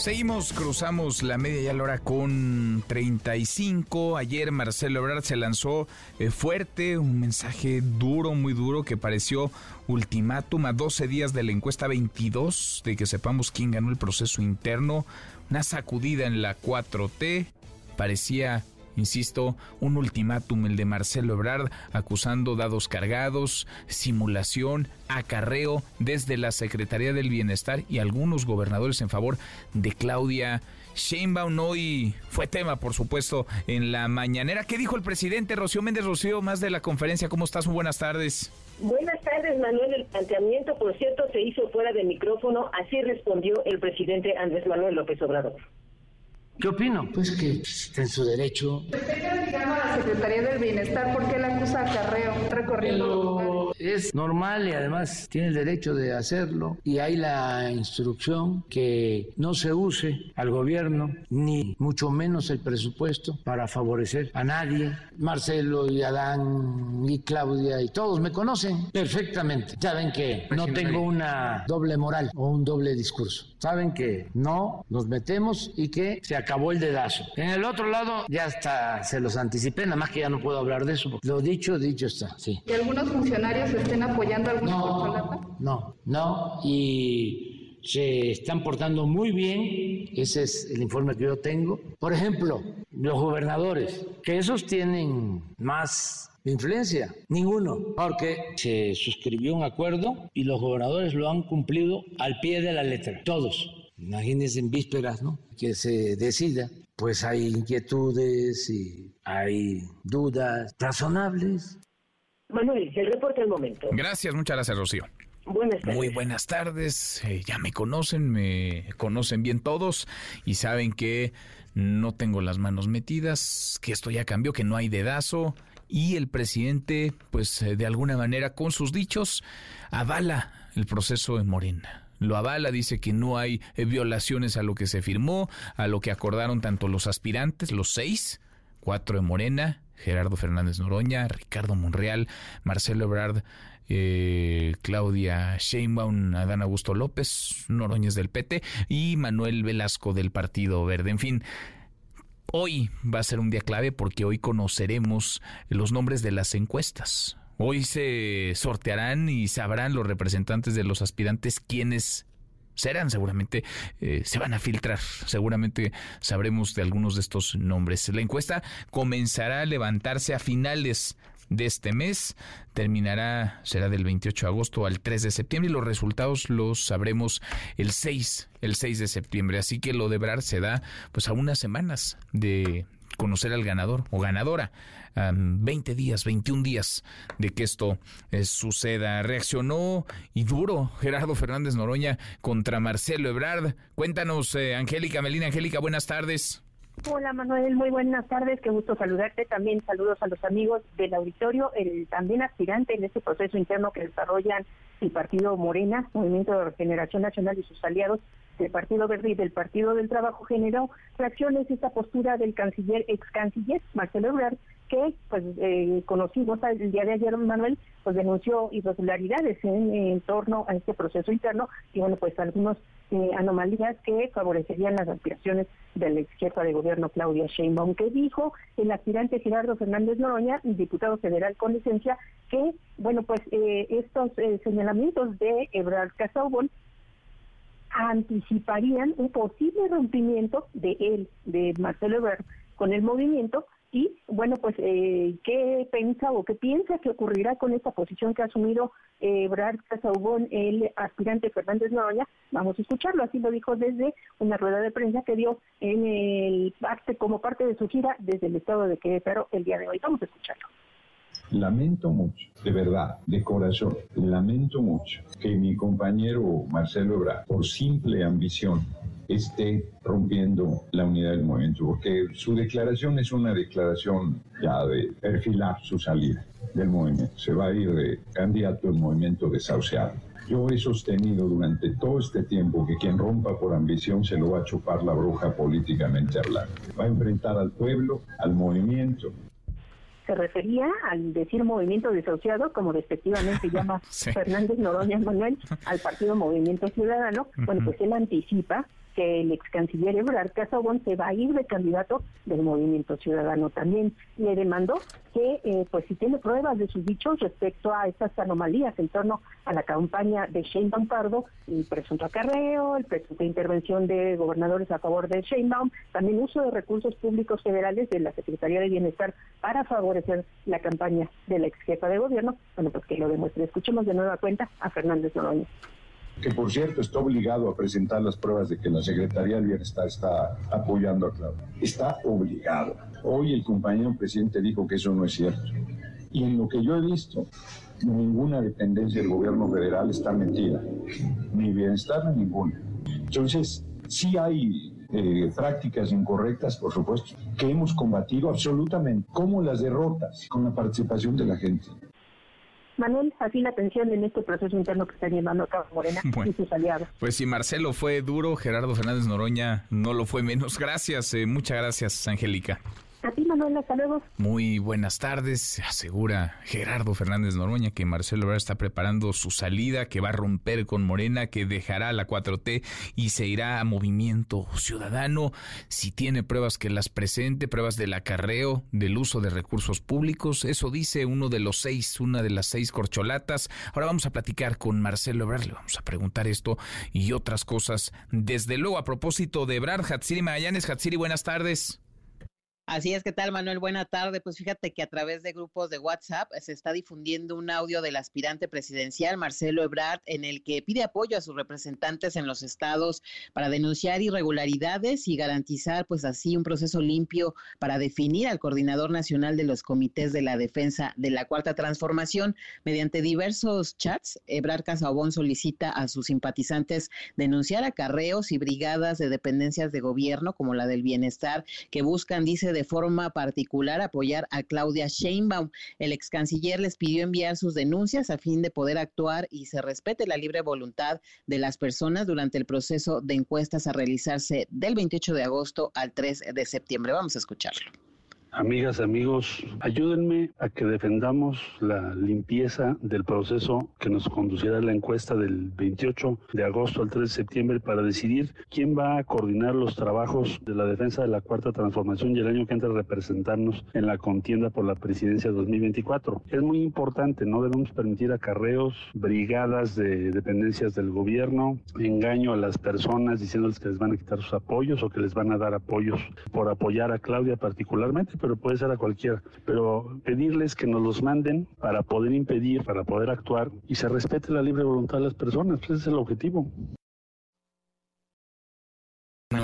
Seguimos, cruzamos la media ya la hora con 35. Ayer Marcelo Ebrard se lanzó eh, fuerte, un mensaje duro, muy duro, que pareció ultimátum a 12 días de la encuesta 22, de que sepamos quién ganó el proceso interno. Una sacudida en la 4T, parecía Insisto, un ultimátum el de Marcelo Ebrard acusando dados cargados, simulación, acarreo desde la Secretaría del Bienestar y algunos gobernadores en favor de Claudia Sheinbaum hoy fue tema, por supuesto, en la mañanera. ¿Qué dijo el presidente Rocío Méndez Rocío más de la conferencia? ¿Cómo estás? Muy buenas tardes. Buenas tardes, Manuel. El planteamiento, por cierto, se hizo fuera de micrófono. Así respondió el presidente Andrés Manuel López Obrador. ¿Qué opino? Pues que está en su derecho. Usted a la Secretaría del Bienestar porque la acusa acarreo recorriendo Es normal y además tiene el derecho de hacerlo y hay la instrucción que no se use al gobierno ni mucho menos el presupuesto para favorecer a nadie. Marcelo y Adán y Claudia y todos me conocen perfectamente. Saben que no tengo una doble moral o un doble discurso. Saben que no nos metemos y que se acabó el dedazo. En el otro lado ya hasta se los anticipé, nada más que ya no puedo hablar de eso. Lo dicho, dicho está, sí. ¿Y algunos funcionarios estén apoyando a alguna no, No, no, y se están portando muy bien, ese es el informe que yo tengo. Por ejemplo, los gobernadores, que esos tienen más influencia? Ninguno, porque se suscribió un acuerdo y los gobernadores lo han cumplido al pie de la letra, todos. Imagínense en vísperas, ¿no? Que se decida. Pues hay inquietudes y hay dudas razonables. Manuel, el reporte al momento. Gracias, muchas gracias, Rocío. Buenas tardes. Muy buenas tardes. Eh, ya me conocen, me conocen bien todos y saben que no tengo las manos metidas, que esto ya cambió, que no hay dedazo y el presidente, pues eh, de alguna manera con sus dichos, avala el proceso en Morena lo avala, dice que no hay eh, violaciones a lo que se firmó, a lo que acordaron tanto los aspirantes, los seis, cuatro de Morena, Gerardo Fernández Noroña, Ricardo Monreal, Marcelo Ebrard, eh, Claudia Sheinbaum, Adán Augusto López, Noroñez del PT y Manuel Velasco del Partido Verde. En fin, hoy va a ser un día clave porque hoy conoceremos los nombres de las encuestas. Hoy se sortearán y sabrán los representantes de los aspirantes quiénes serán, seguramente eh, se van a filtrar, seguramente sabremos de algunos de estos nombres. La encuesta comenzará a levantarse a finales de este mes. Terminará, será del 28 de agosto al 3 de septiembre y los resultados los sabremos el 6, el 6 de septiembre. Así que lo de Brar se da pues a unas semanas de conocer al ganador o ganadora. 20 días, 21 días de que esto eh, suceda. Reaccionó y duro Gerardo Fernández Noroña contra Marcelo Ebrard. Cuéntanos, eh, Angélica Melina. Angélica, buenas tardes. Hola Manuel, muy buenas tardes, qué gusto saludarte. También saludos a los amigos del auditorio, el también aspirante en este proceso interno que desarrollan el Partido Morena, Movimiento de Regeneración Nacional y sus aliados del Partido Verde y del Partido del Trabajo generó reacciones esta postura del canciller, ex canciller Marcelo Ebrard, que pues eh, conocimos el día de ayer Manuel pues denunció irregularidades en, torno a este proceso interno y bueno pues algunos eh, anomalías que favorecerían las aspiraciones del ex jefa de gobierno Claudia Sheinbaum que dijo el aspirante Gerardo Fernández Noroña diputado federal con licencia que bueno pues eh, estos eh, señalamientos de Ebrard Casaubon anticiparían un posible rompimiento de él de Marcelo Ebrard con el movimiento y bueno, pues, eh, ¿qué piensa o qué piensa que ocurrirá con esta posición que ha asumido eh, Brad Casaubon, el aspirante Fernández Noroña? Vamos a escucharlo, así lo dijo desde una rueda de prensa que dio en el parte como parte de su gira desde el estado de Querétaro el día de hoy. Vamos a escucharlo. Lamento mucho, de verdad, de corazón, lamento mucho que mi compañero Marcelo Ebrard, por simple ambición, esté rompiendo la unidad del movimiento, porque su declaración es una declaración ya de perfilar su salida del movimiento. Se va a ir de candidato al movimiento desahuciado. Yo he sostenido durante todo este tiempo que quien rompa por ambición se lo va a chupar la bruja políticamente hablando. Va a enfrentar al pueblo, al movimiento, se refería al decir movimiento desahuciado, como respectivamente [laughs] llama Fernández Noroña Manuel, al partido Movimiento Ciudadano. Bueno, pues él anticipa el ex canciller Ebrard Casabón se va a ir de candidato del Movimiento Ciudadano. También le demandó que, eh, pues, si tiene pruebas de sus dichos respecto a estas anomalías en torno a la campaña de Sheinbaum Pardo, el presunto acarreo, el presunto intervención de gobernadores a favor de Sheinbaum, también uso de recursos públicos federales de la Secretaría de Bienestar para favorecer la campaña de la ex jefa de gobierno. Bueno, pues que lo demuestre. Escuchemos de nueva cuenta a Fernández Noroña que por cierto está obligado a presentar las pruebas de que la Secretaría del Bienestar está apoyando a Claudia. Está obligado. Hoy el compañero presidente dijo que eso no es cierto. Y en lo que yo he visto, ninguna dependencia del gobierno federal está mentida. Ni bienestar ni ninguna. Entonces, sí hay eh, prácticas incorrectas, por supuesto, que hemos combatido absolutamente, como las derrotas, con la participación de la gente. Manuel, así la atención en este proceso interno que está llevando a cabo Morena [laughs] y sus aliados. Pues si Marcelo fue duro, Gerardo Fernández Noroña no lo fue menos. Gracias, eh, muchas gracias, Angélica. A ti, Manuel, hasta luego. Muy buenas tardes. Asegura Gerardo Fernández Noroña que Marcelo Ebrard está preparando su salida, que va a romper con Morena, que dejará la 4T y se irá a Movimiento Ciudadano. Si tiene pruebas que las presente, pruebas del acarreo, del uso de recursos públicos, eso dice uno de los seis, una de las seis corcholatas. Ahora vamos a platicar con Marcelo Ebrard, le vamos a preguntar esto y otras cosas. Desde luego, a propósito de Ebrard, Hatsiri Magallanes. Hatsiri, buenas tardes. Así es, ¿qué tal Manuel? Buena tarde. Pues fíjate que a través de grupos de WhatsApp se está difundiendo un audio del aspirante presidencial Marcelo Ebrard en el que pide apoyo a sus representantes en los estados para denunciar irregularidades y garantizar pues así un proceso limpio para definir al coordinador nacional de los comités de la defensa de la cuarta transformación. Mediante diversos chats, Ebrard Casabón solicita a sus simpatizantes denunciar acarreos y brigadas de dependencias de gobierno como la del bienestar que buscan, dice, de forma particular apoyar a Claudia Sheinbaum. El ex canciller les pidió enviar sus denuncias a fin de poder actuar y se respete la libre voluntad de las personas durante el proceso de encuestas a realizarse del 28 de agosto al 3 de septiembre. Vamos a escucharlo. Amigas, amigos, ayúdenme a que defendamos la limpieza del proceso que nos conducirá a la encuesta del 28 de agosto al 3 de septiembre para decidir quién va a coordinar los trabajos de la defensa de la cuarta transformación y el año que entra representarnos en la contienda por la presidencia 2024. Es muy importante, no debemos permitir acarreos, brigadas de dependencias del gobierno, engaño a las personas diciéndoles que les van a quitar sus apoyos o que les van a dar apoyos por apoyar a Claudia particularmente pero puede ser a cualquiera. Pero pedirles que nos los manden para poder impedir, para poder actuar y se respete la libre voluntad de las personas, pues ese es el objetivo.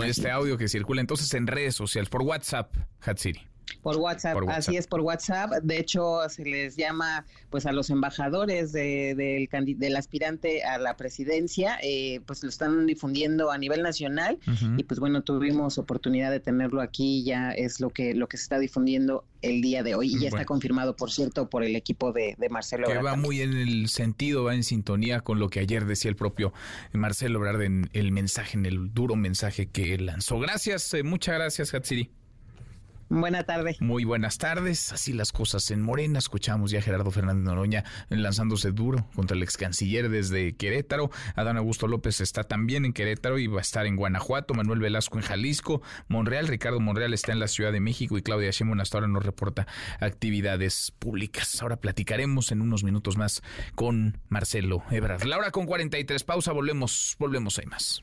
Este audio que circula entonces en redes sociales, por WhatsApp, Hatsiri. Por WhatsApp, así es por WhatsApp. De hecho, se les llama pues a los embajadores de, del, aspirante a la presidencia, eh, pues lo están difundiendo a nivel nacional y pues bueno, tuvimos oportunidad de tenerlo aquí, ya es lo que, lo que se está difundiendo el día de hoy y ya está confirmado, por cierto, por el equipo de, Marcelo Que va muy en el sentido, va en sintonía con lo que ayer decía el propio Marcelo Ebrard en el mensaje, en el duro mensaje que lanzó. Gracias, eh, muchas gracias, Hatsiri. Buena tarde. Muy buenas tardes. Así las cosas en Morena. Escuchamos ya a Gerardo Fernández Noroña lanzándose duro contra el ex canciller desde Querétaro. Adán Augusto López está también en Querétaro y va a estar en Guanajuato. Manuel Velasco en Jalisco. Monreal, Ricardo Monreal está en la Ciudad de México y Claudia Sheinbaum hasta ahora nos reporta actividades públicas. Ahora platicaremos en unos minutos más con Marcelo Ebrard. La hora con 43. Pausa. Volvemos. Volvemos. Hay más.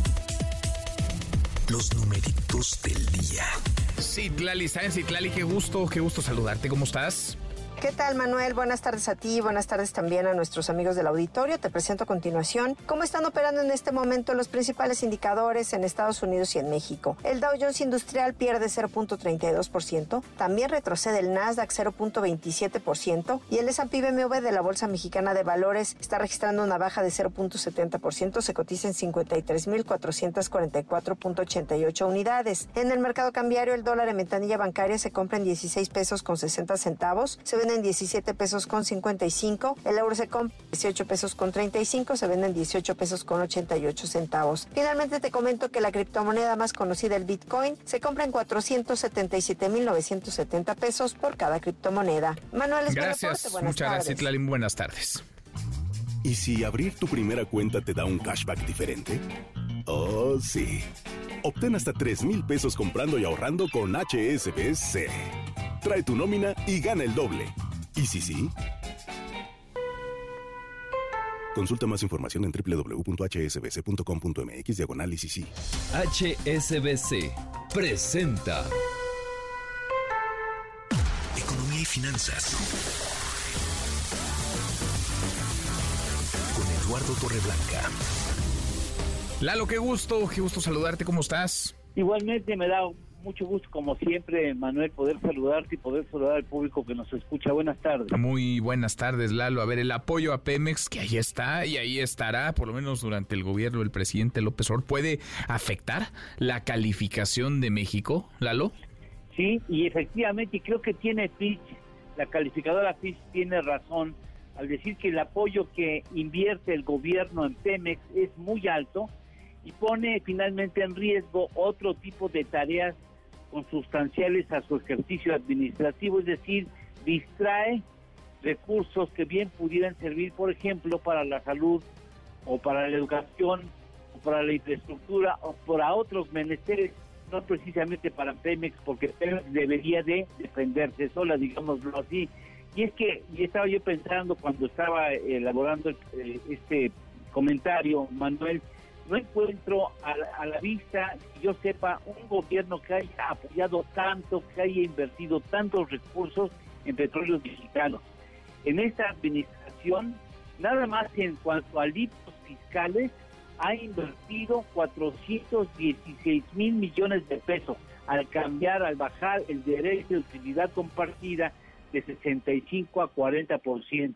Los numeritos del día. Sí, Tlali, ¿sabes? Tlali, qué gusto, qué gusto saludarte. ¿Cómo estás? ¿Qué tal, Manuel? Buenas tardes a ti, buenas tardes también a nuestros amigos del auditorio. Te presento a continuación cómo están operando en este momento los principales indicadores en Estados Unidos y en México. El Dow Jones Industrial pierde 0.32%, también retrocede el Nasdaq 0.27% y el S&P BMW de la Bolsa Mexicana de Valores está registrando una baja de 0.70%, se cotiza en 53.444.88 unidades. En el mercado cambiario, el dólar en ventanilla bancaria se compra en 16 pesos con 60 centavos, se vende en 17 pesos con 55, el euro se compra 18 pesos con 35, se vende en 18 pesos con 88 centavos. Finalmente te comento que la criptomoneda más conocida, el Bitcoin, se compra en 477.970 pesos por cada criptomoneda. Manuel, gracias. Buenas Muchas tardes. gracias, Buenas tardes. ¿Y si abrir tu primera cuenta te da un cashback diferente? Oh, sí. Obtén hasta 3 mil pesos comprando y ahorrando con HSBC. Trae tu nómina y gana el doble. ¿Y si sí? Consulta más información en www.hsbc.com.mx diagonal sí. HSBC presenta Economía y finanzas. Eduardo Torreblanca. Lalo, qué gusto, qué gusto saludarte, ¿cómo estás? Igualmente me da mucho gusto, como siempre, Manuel, poder saludarte y poder saludar al público que nos escucha. Buenas tardes. Muy buenas tardes, Lalo. A ver, el apoyo a Pemex, que ahí está y ahí estará, por lo menos durante el gobierno del presidente López Obrador, ¿puede afectar la calificación de México, Lalo? Sí, y efectivamente, creo que tiene Fitch, la calificadora Fitch tiene razón al decir que el apoyo que invierte el gobierno en Pemex es muy alto y pone finalmente en riesgo otro tipo de tareas consustanciales a su ejercicio administrativo, es decir, distrae recursos que bien pudieran servir, por ejemplo, para la salud o para la educación o para la infraestructura o para otros menesteres, no precisamente para Pemex, porque Pemex debería de defenderse sola, digámoslo así. Y es que y estaba yo pensando cuando estaba elaborando eh, este comentario, Manuel, no encuentro a, la vista, que yo sepa, un gobierno que haya apoyado tanto, que haya invertido tantos recursos en petróleos mexicanos. En esta administración, nada más en cuanto a litos fiscales, ha invertido 416 mil millones de pesos al cambiar, al bajar el derecho de utilidad compartida de 65 a 40%.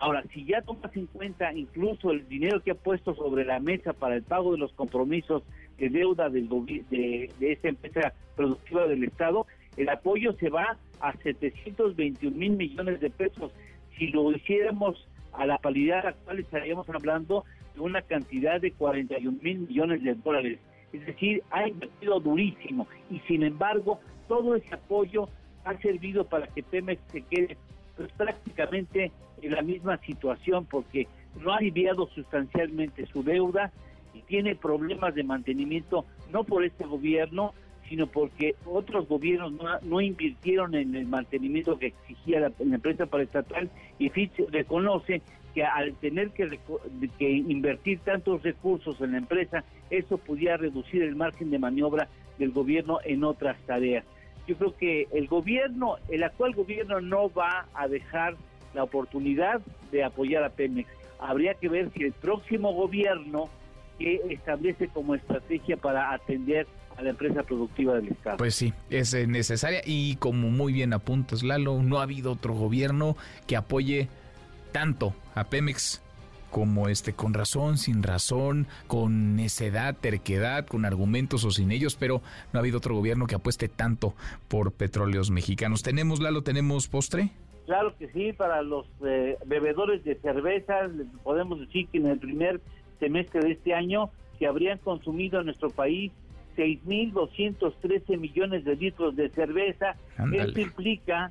Ahora, si ya tomas en cuenta incluso el dinero que ha puesto sobre la mesa para el pago de los compromisos de deuda del, de, de esta empresa productiva del Estado, el apoyo se va a 721 mil millones de pesos. Si lo hiciéramos a la paridad actual, estaríamos hablando de una cantidad de 41 mil millones de dólares. Es decir, ha invertido durísimo y sin embargo todo ese apoyo ha servido para que Pemex se quede pues, prácticamente en la misma situación porque no ha aliviado sustancialmente su deuda y tiene problemas de mantenimiento no por este gobierno, sino porque otros gobiernos no, invirtieron en el mantenimiento que exigía la, empresa paraestatal y Fitch reconoce que al tener que, que invertir tantos recursos en la empresa, eso podía reducir el margen de maniobra del gobierno en otras tareas. Yo creo que el gobierno, el actual gobierno no va a dejar la oportunidad de apoyar a Pemex. Habría que ver si el próximo gobierno que establece como estrategia para atender a la empresa productiva del Estado. Pues sí, es eh, necesaria y como muy bien apuntas, Lalo, no ha habido otro gobierno que apoye tanto a Pemex como este con razón, sin razón, con necedad, terquedad, con argumentos o sin ellos, pero no ha habido otro gobierno que apueste tanto por petróleos mexicanos. ¿Tenemos, Lalo, tenemos postre? Claro que sí, para los eh, bebedores de cerveza, podemos decir que en el primer semestre de este año se habrían consumido en nuestro país 6.213 millones de litros de cerveza. Esto implica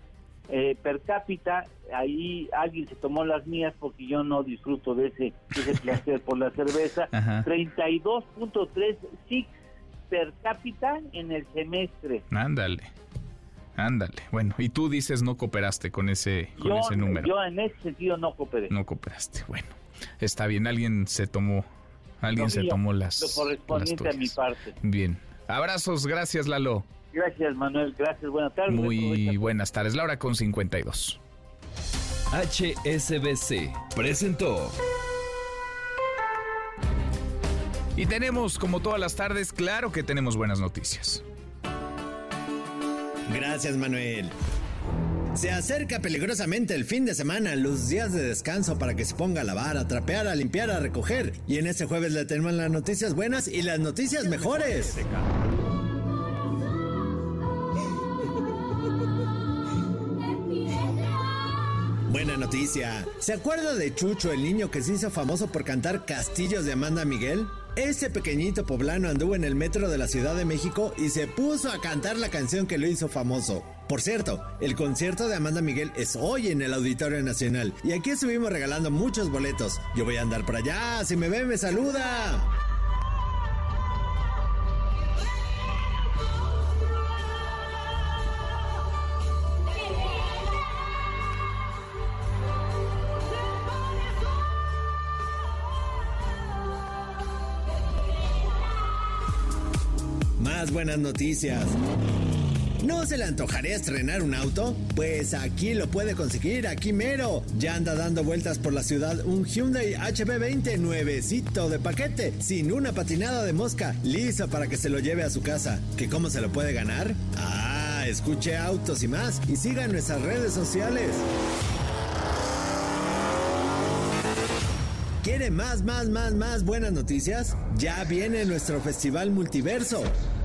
eh, per cápita, ahí alguien se tomó las mías porque yo no disfruto de ese, ese placer por la cerveza, [laughs] 32.3 six per cápita en el semestre. Ándale. Ándale. Bueno, y tú dices no cooperaste con ese con ese número. Yo en ese sentido no cooperé. No cooperaste. Bueno, está bien, alguien se tomó alguien se tomó las lo correspondiente a mi parte. Bien. Abrazos, gracias Lalo. Gracias, Manuel. Gracias. Buenas tardes. Muy buenas tardes. Laura con 52. HSBC presentó. Y tenemos, como todas las tardes, claro que tenemos buenas noticias. Gracias, Manuel. Se acerca peligrosamente el fin de semana, los días de descanso para que se ponga a lavar, a trapear, a limpiar, a recoger. Y en este jueves le tenemos las noticias buenas y las noticias mejores. Buena noticia. ¿Se acuerda de Chucho, el niño que se hizo famoso por cantar Castillos de Amanda Miguel? Ese pequeñito poblano anduvo en el metro de la Ciudad de México y se puso a cantar la canción que lo hizo famoso. Por cierto, el concierto de Amanda Miguel es hoy en el Auditorio Nacional y aquí estuvimos regalando muchos boletos. Yo voy a andar por allá, si me ve me saluda. Buenas noticias. ¿No se le antojaría estrenar un auto? Pues aquí lo puede conseguir, aquí mero. Ya anda dando vueltas por la ciudad un Hyundai HB20 nuevecito de paquete, sin una patinada de mosca, listo para que se lo lleve a su casa. ¿Que cómo se lo puede ganar? Ah, escuche autos y más y siga nuestras redes sociales. ¿Quiere más, más, más, más buenas noticias? Ya viene nuestro festival multiverso.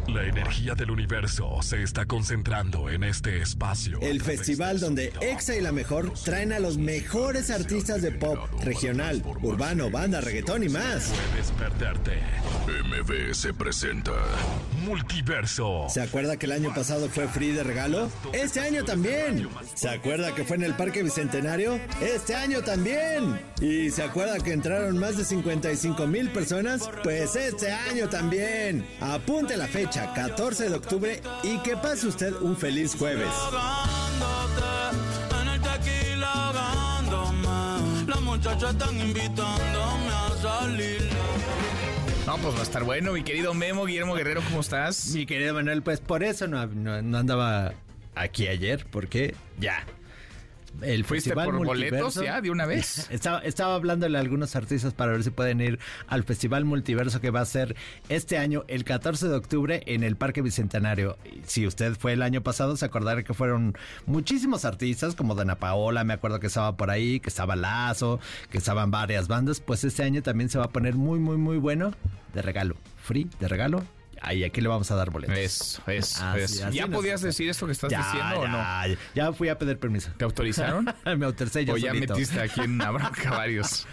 La energía del universo se está concentrando en este espacio. El festival donde EXA y la mejor traen a los mejores artistas de pop, regional, urbano, banda, reggaetón y más. Puedes perderte. MBS presenta Multiverso. ¿Se acuerda que el año pasado fue free de regalo? Este año también. ¿Se acuerda que fue en el Parque Bicentenario? Este año también. ¿Y se acuerda que entraron más de 55 mil personas? Pues este año también. Apunte la fecha 14 de octubre, y que pase usted un feliz jueves. No, pues va a estar bueno, mi querido Memo, Guillermo Guerrero, ¿cómo estás? Mi querido Manuel, pues por eso no, no andaba aquí ayer, porque ya, el ¿Fuiste por boletos ya de una vez? [laughs] Estaba, estaba hablándole a algunos artistas para ver si pueden ir al Festival Multiverso que va a ser este año, el 14 de octubre, en el Parque Bicentenario. Si usted fue el año pasado, se acordará que fueron muchísimos artistas, como Dana Paola, me acuerdo que estaba por ahí, que estaba Lazo, que estaban varias bandas. Pues este año también se va a poner muy, muy, muy bueno de regalo. Free, de regalo, Ahí, aquí le vamos a dar boletos. Eso, eso, eso. ¿Ya podías decir esto que estás diciendo o no? Ya fui a pedir permiso. ¿Te autorizaron? [laughs] Me autoricé yo O ya metiste aquí en una [laughs] bronca [laughs] varios.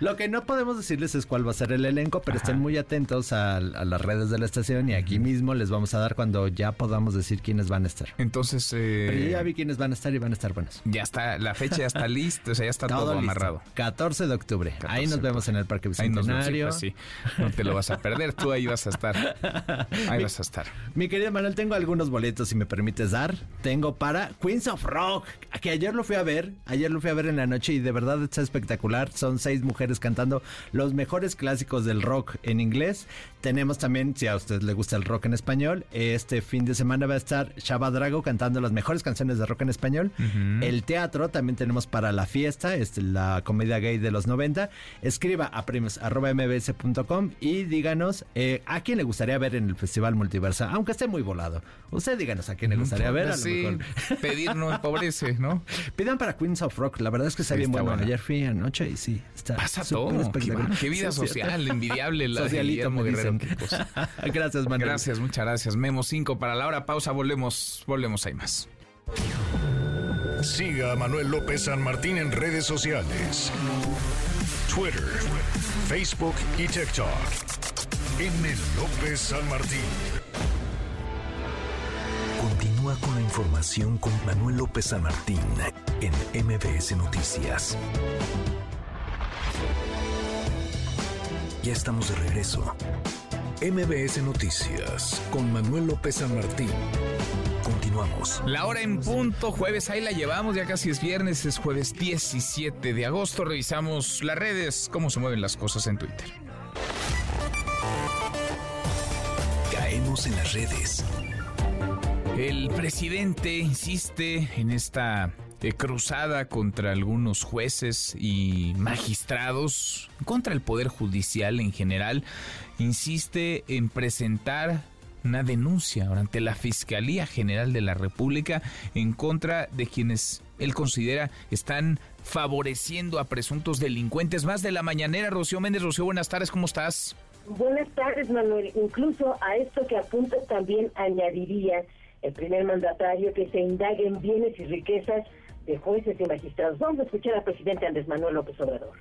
Lo que no podemos decirles es cuál va a ser el elenco, pero estén muy atentos a, las redes de la estación y aquí mismo les vamos a dar cuando ya podamos decir quiénes van a estar. Entonces... Eh... ya vi quiénes van a estar y van a estar buenos. Ya está, la fecha ya está [laughs] lista, o sea, ya está todo, amarrado. 14 de octubre. ahí nos vemos en el Parque Bicentenario. Ahí nos no te lo vas a perder, tú ahí vas a estar. [laughs] Ahí vas a estar. Mi querido Manuel, tengo algunos boletos, si me permites dar. Tengo para Queens of Rock, que ayer lo fui a ver, ayer lo fui a ver en la noche y de verdad está espectacular. Son seis mujeres cantando los mejores clásicos del rock en inglés. Tenemos también, si a usted le gusta el rock en español, este fin de semana va a estar Shaba Drago cantando las mejores canciones de rock en español. El teatro también tenemos para la fiesta, es la comedia gay de los 90. Escriba a premios.mbs.com y díganos eh, a quién le gustaría ver en el Festival Multiversa, aunque esté muy volado. Usted díganos a quién le gustaría ver. A lo mejor. pedir no empobrece, ¿no? [laughs] Pidan para Queens of Rock, la verdad es que está bien bueno. Ayer fui anoche y sí, está Pasa todo. Qué, vida social, envidiable la Socialito, Guerrero. [laughs] gracias, Manuel. Gracias, muchas gracias. Memo 5 para la hora. Pausa, volvemos, volvemos, hay más. Siga a Manuel López San Martín en redes sociales. Twitter, Facebook y TikTok. M. López San Martín. Continúa con la información con Manuel López San Martín en MBS Noticias. Ya estamos de regreso. MBS Noticias con Manuel López San Martín. Continuamos. La hora en punto, jueves, ahí la llevamos, ya casi es viernes, es jueves 17 de agosto. Revisamos las redes, cómo se mueven las cosas en Twitter. Caemos en las redes. El presidente insiste en esta eh, cruzada contra algunos jueces y magistrados, contra el Poder Judicial en general, insiste en presentar una denuncia ante la Fiscalía General de la República en contra de quienes él considera están favoreciendo a presuntos delincuentes. Más de la mañanera, Rocío Méndez. Rocío, buenas tardes, ¿cómo estás? Buenas tardes, Manuel. Incluso a esto que apunta también añadiría el primer mandatario que se indaguen bienes y riquezas de jueces y magistrados. Vamos a escuchar al presidente Andrés Manuel López Obrador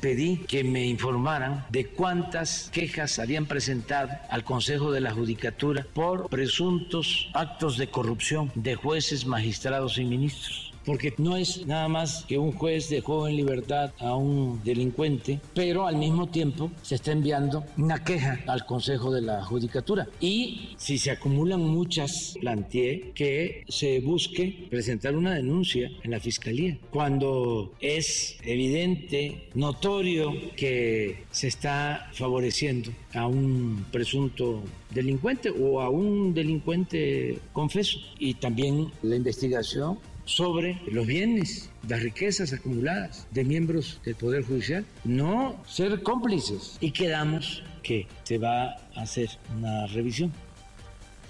pedí que me informaran de cuántas quejas habían presentado al Consejo de la Judicatura por presuntos actos de corrupción de jueces, magistrados y ministros porque no es nada más que un juez dejó en libertad a un delincuente, pero al mismo tiempo se está enviando una queja al Consejo de la Judicatura. Y si se acumulan muchas, planteé que se busque presentar una denuncia en la Fiscalía. Cuando es evidente, notorio que se está favoreciendo a un presunto delincuente o a un delincuente confeso. Y también la investigación sobre los bienes, las riquezas acumuladas de miembros del Poder Judicial, no ser cómplices. Y quedamos que se va a hacer una revisión.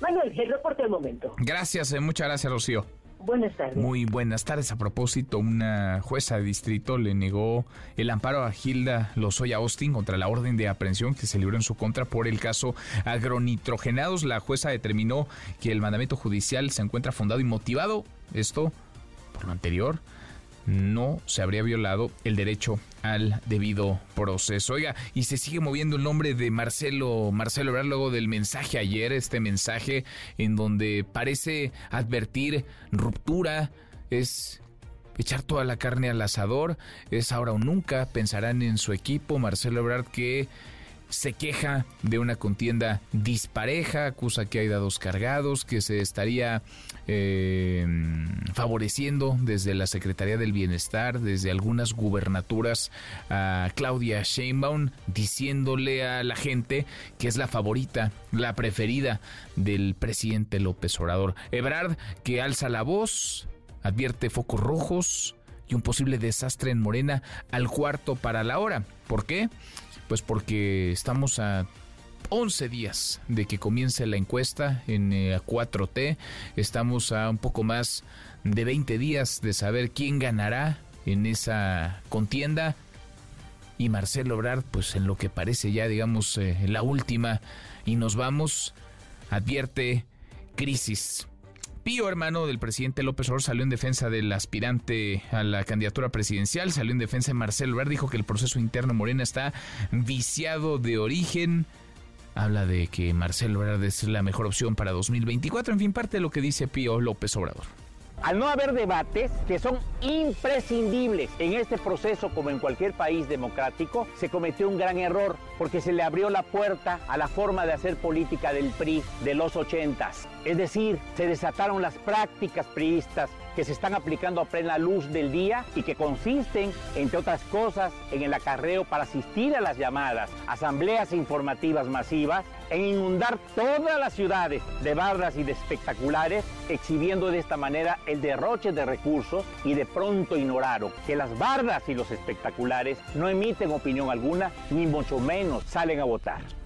Manuel, el reporte del momento. Gracias, eh, muchas gracias, Rocío. Buenas tardes. Muy buenas tardes. A propósito, una jueza de distrito le negó el amparo a Gilda Lozoya Austin contra la orden de aprehensión que se libró en su contra por el caso agronitrogenados. La jueza determinó que el mandamiento judicial se encuentra fundado y motivado. Esto, por lo anterior, no se habría violado el derecho al debido proceso. Oiga, y se sigue moviendo el nombre de Marcelo, Marcelo Ebrard luego del mensaje ayer, este mensaje en donde parece advertir ruptura, es echar toda la carne al asador, es ahora o nunca, pensarán en su equipo, Marcelo Ebrard que se queja de una contienda dispareja, acusa que hay dados cargados, que se estaría eh, favoreciendo desde la Secretaría del Bienestar, desde algunas gubernaturas a Claudia Sheinbaum, diciéndole a la gente que es la favorita, la preferida del presidente López Obrador. Ebrard, que alza la voz, advierte focos rojos y un posible desastre en Morena al cuarto para la hora. ¿Por qué? Pues porque estamos a 11 días de que comience la encuesta en 4T. Eh, estamos a un poco más de 20 días de saber quién ganará en esa contienda. Y Marcelo Obrar, pues en lo que parece ya, digamos, eh, la última, y nos vamos, advierte crisis. Pío, hermano del presidente López Obrador, salió en defensa del aspirante a la candidatura presidencial, salió en defensa de Marcelo Obrar, dijo que el proceso interno Morena está viciado de origen, habla de que Marcelo Obrador es la mejor opción para 2024. En fin, parte de lo que dice Pío López Obrador. Al no haber debates que son imprescindibles en este proceso como en cualquier país democrático, se cometió un gran error porque se le abrió la puerta a la forma de hacer política del PRI de los ochentas. Es decir, se desataron las prácticas priistas que se están aplicando a plena luz del día y que consisten, entre otras cosas, en el acarreo para asistir a las llamadas asambleas informativas masivas, en inundar todas las ciudades de barras y de espectaculares, exhibiendo de esta manera el derroche de recursos y de pronto ignoraron que las bardas y los espectaculares no emiten opinión alguna, ni mucho menos salen a votar.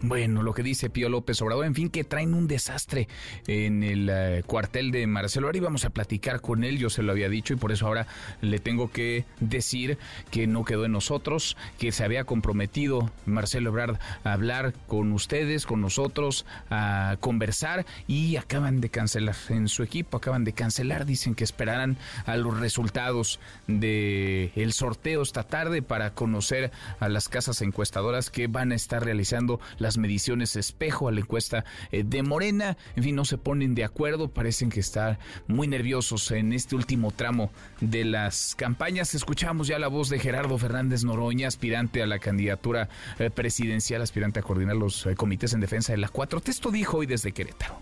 Bueno, lo que dice Pío López Obrador, en fin, que traen un desastre en el eh, cuartel de Marcelo. Ahora íbamos a platicar con él, yo se lo había dicho y por eso ahora le tengo que decir que no quedó en nosotros, que se había comprometido Marcelo Ebrard a hablar con ustedes, con nosotros, a conversar y acaban de cancelar en su equipo, acaban de cancelar, dicen que esperarán a los resultados del el sorteo esta tarde para conocer a las casas encuestadoras que van a estar realizando la las mediciones espejo a la encuesta eh, de Morena. En fin, no se ponen de acuerdo, parecen que están muy nerviosos en este último tramo de las campañas. Escuchamos ya la voz de Gerardo Fernández Noroña, aspirante a la candidatura eh, presidencial, aspirante a coordinar los eh, comités en defensa de la 4. Esto dijo hoy desde Querétaro.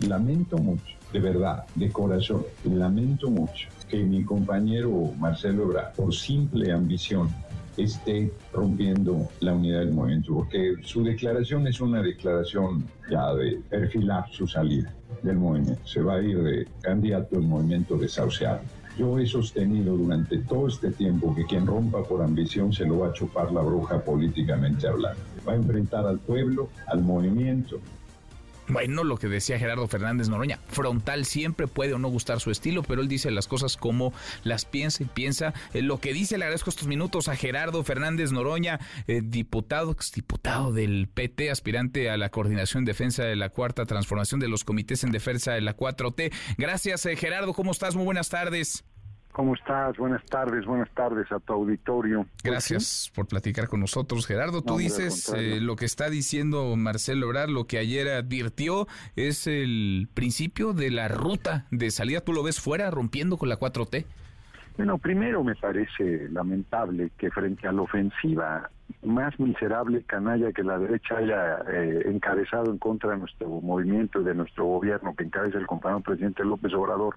Lamento mucho, de verdad, de corazón, lamento mucho que mi compañero Marcelo Ebrard, por simple ambición, esté rompiendo la unidad del movimiento, porque su declaración es una declaración ya de perfilar su salida del movimiento. Se va a ir de candidato al movimiento desahuciado. Yo he sostenido durante todo este tiempo que quien rompa por ambición se lo va a chupar la bruja políticamente hablando. Va a enfrentar al pueblo, al movimiento, bueno, lo que decía Gerardo Fernández Noroña, frontal siempre puede o no gustar su estilo, pero él dice las cosas como las piensa y piensa. Eh, lo que dice, le agradezco estos minutos a Gerardo Fernández Noroña, eh, diputado, exdiputado del PT, aspirante a la coordinación en defensa de la cuarta transformación de los comités en defensa de la 4T. Gracias, eh, Gerardo, ¿cómo estás? Muy buenas tardes. ¿Cómo estás? Buenas tardes, buenas tardes a tu auditorio. Gracias por platicar con nosotros, Gerardo. Tú dices eh, lo que está diciendo Marcelo Obrar, lo que ayer advirtió, es el principio de la ruta de salida. ¿Tú lo ves fuera, rompiendo con la 4T? Bueno, primero me parece lamentable que frente a la ofensiva más miserable canalla que la derecha haya eh, encabezado en contra de nuestro movimiento y de nuestro gobierno que encabeza el compañero presidente López Obrador,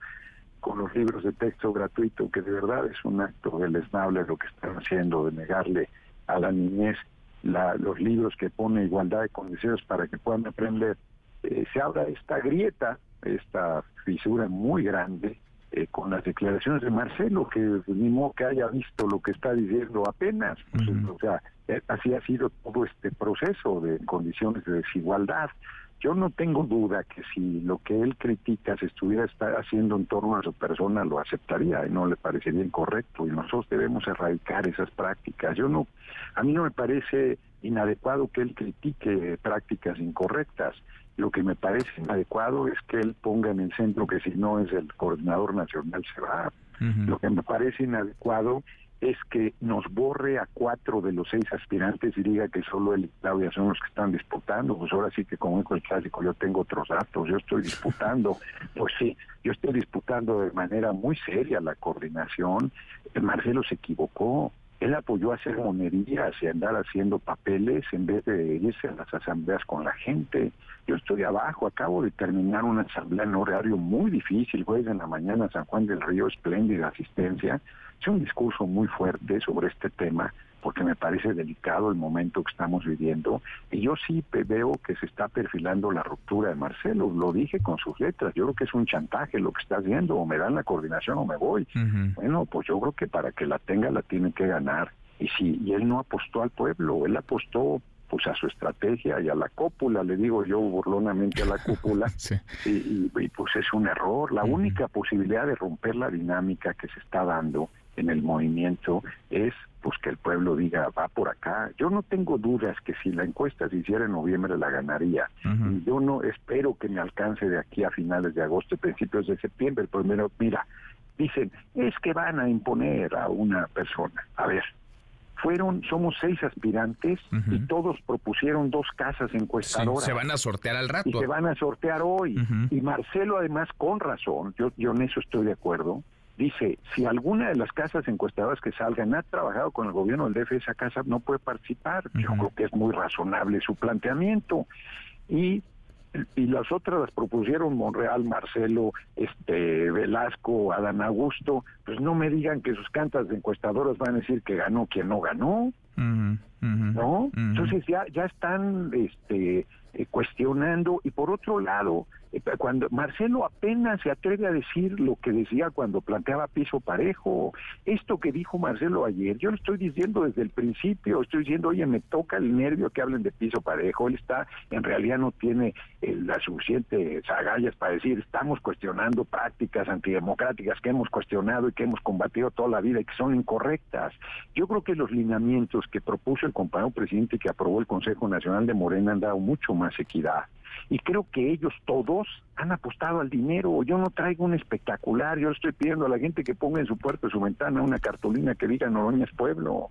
con los libros de texto gratuito, que de verdad es un acto deleznable lo que están haciendo, de negarle a la niñez la, los libros que pone igualdad de condiciones para que puedan aprender. Eh, se abra esta grieta, esta fisura muy grande, eh, con las declaraciones de Marcelo, que ni modo que haya visto lo que está diciendo apenas. Pues, o sea, eh, así ha sido todo este proceso de condiciones de desigualdad. Yo no tengo duda que si lo que él critica se estuviera haciendo en torno a su persona lo aceptaría y no le parecería incorrecto y nosotros debemos erradicar esas prácticas. Yo no, a mí no me parece inadecuado que él critique prácticas incorrectas. Lo que me parece inadecuado es que él ponga en el centro que si no es el coordinador nacional se va. Lo que me parece inadecuado es que nos borre a cuatro de los seis aspirantes y diga que solo él y Claudia son los que están disputando, pues ahora sí que como dijo el clásico, yo tengo otros datos, yo estoy disputando, [laughs] pues sí, yo estoy disputando de manera muy seria la coordinación, Marcelo se equivocó, Él apoyó hacer monerías y andar haciendo papeles en vez de irse a las asambleas con la gente. Yo estoy abajo, acabo de terminar una asamblea en horario muy difícil, jueves en la mañana, San Juan del Río, espléndida asistencia. Es un discurso muy fuerte sobre este tema porque me parece delicado el momento que estamos viviendo. Y yo sí veo que se está perfilando la ruptura de Marcelo. Lo dije con sus letras. Yo creo que es un chantaje lo que está haciendo. O me dan la coordinación o me voy. Bueno, pues yo creo que para que la tenga la tiene que ganar. Y si y él no apostó al pueblo, él apostó pues a su estrategia y a la cúpula, le digo yo burlonamente a la cúpula, [laughs] y, pues es un error. La única posibilidad de romper la dinámica que se está dando en el movimiento es pues que el pueblo diga va por acá. Yo no tengo dudas que si la encuesta se hiciera en noviembre la ganaría. Yo no espero que me alcance de aquí a finales de agosto, principios de septiembre. Primero, mira, dicen es que van a imponer a una persona. A ver, fueron, somos seis aspirantes y todos propusieron dos casas encuestadoras. se van a sortear al rato. Y se van a sortear hoy. Y Marcelo, además, con razón, yo, yo en eso estoy de acuerdo, dice, si alguna de las casas encuestadoras que salgan ha trabajado con el gobierno del DF, esa casa no puede participar. Yo creo que es muy razonable su planteamiento. Y y las otras las propusieron Monreal, Marcelo, este Velasco, Adán Augusto, pues no me digan que sus cantas de encuestadoras van a decir que ganó quien no ganó. ¿No? Entonces ya ya están este eh, cuestionando y por otro lado cuando Marcelo apenas se atreve a decir lo que decía cuando planteaba piso parejo esto que dijo Marcelo ayer yo lo estoy diciendo desde el principio estoy diciendo oye me toca el nervio que hablen de piso parejo él está en realidad no tiene eh, las suficientes agallas para decir estamos cuestionando prácticas antidemocráticas que hemos cuestionado y que hemos combatido toda la vida y que son incorrectas yo creo que los lineamientos que propuso el compañero presidente que aprobó el Consejo Nacional de Morena han dado mucho más equidad. Y creo que ellos todos han apostado al dinero. Yo no traigo un espectacular, yo estoy pidiendo a la gente que ponga en su puerta, en su ventana, una cartulina que diga Noroña es pueblo.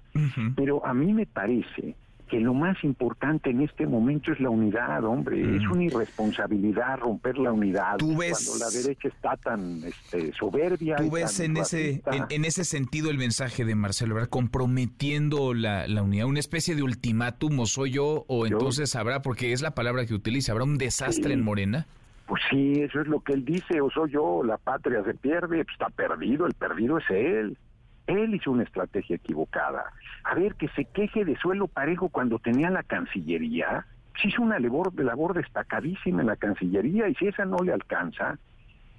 Pero a mí me parece que lo más importante en este momento es la unidad, hombre. Es una irresponsabilidad romper la unidad cuando la derecha está tan este, soberbia. ¿Tú ves en ese, en, ese sentido el mensaje de Marcelo ¿verdad? comprometiendo la, unidad? ¿Una especie de ultimátum o soy yo o entonces habrá, porque es la palabra que utiliza, habrá un desastre en Morena? Pues sí, eso es lo que él dice, o soy yo, la patria se pierde, pues está perdido, el perdido es él. Él hizo una estrategia equivocada. A ver, que se queje de suelo parejo cuando tenía la Cancillería. Se hizo una labor, labor destacadísima en la Cancillería y si esa no le alcanza,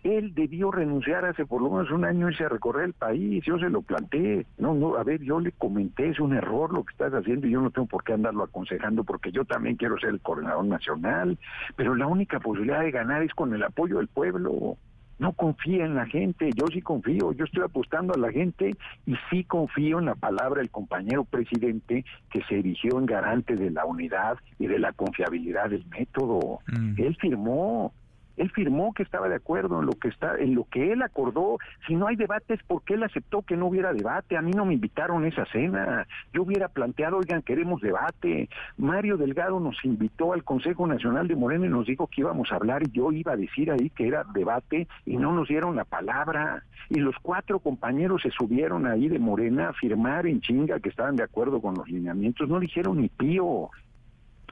él debió renunciar hace por lo menos un año y se recorrer el país. Yo se lo planteé. No, no, a ver, yo le comenté, es un error lo que estás haciendo y yo no tengo por qué andarlo aconsejando porque yo también quiero ser el coordinador nacional. Pero la única posibilidad de ganar es con el apoyo del pueblo no confía en la gente, yo sí confío, yo estoy apostando a la gente y sí confío en la palabra del compañero presidente que se erigió en garante de la unidad y de la confiabilidad del método. Mm. Él firmó, él firmó que estaba de acuerdo en lo que está, en lo que él acordó. Si no hay debates, ¿por qué él aceptó que no hubiera debate? A mí no me invitaron a esa cena. Yo hubiera planteado, oigan, queremos debate. Mario Delgado nos invitó al Consejo Nacional de Morena y nos dijo que íbamos a hablar y yo iba a decir ahí que era debate y no nos dieron la palabra. Y los cuatro compañeros se subieron ahí de Morena a firmar en chinga que estaban de acuerdo con los lineamientos. No dijeron ni pío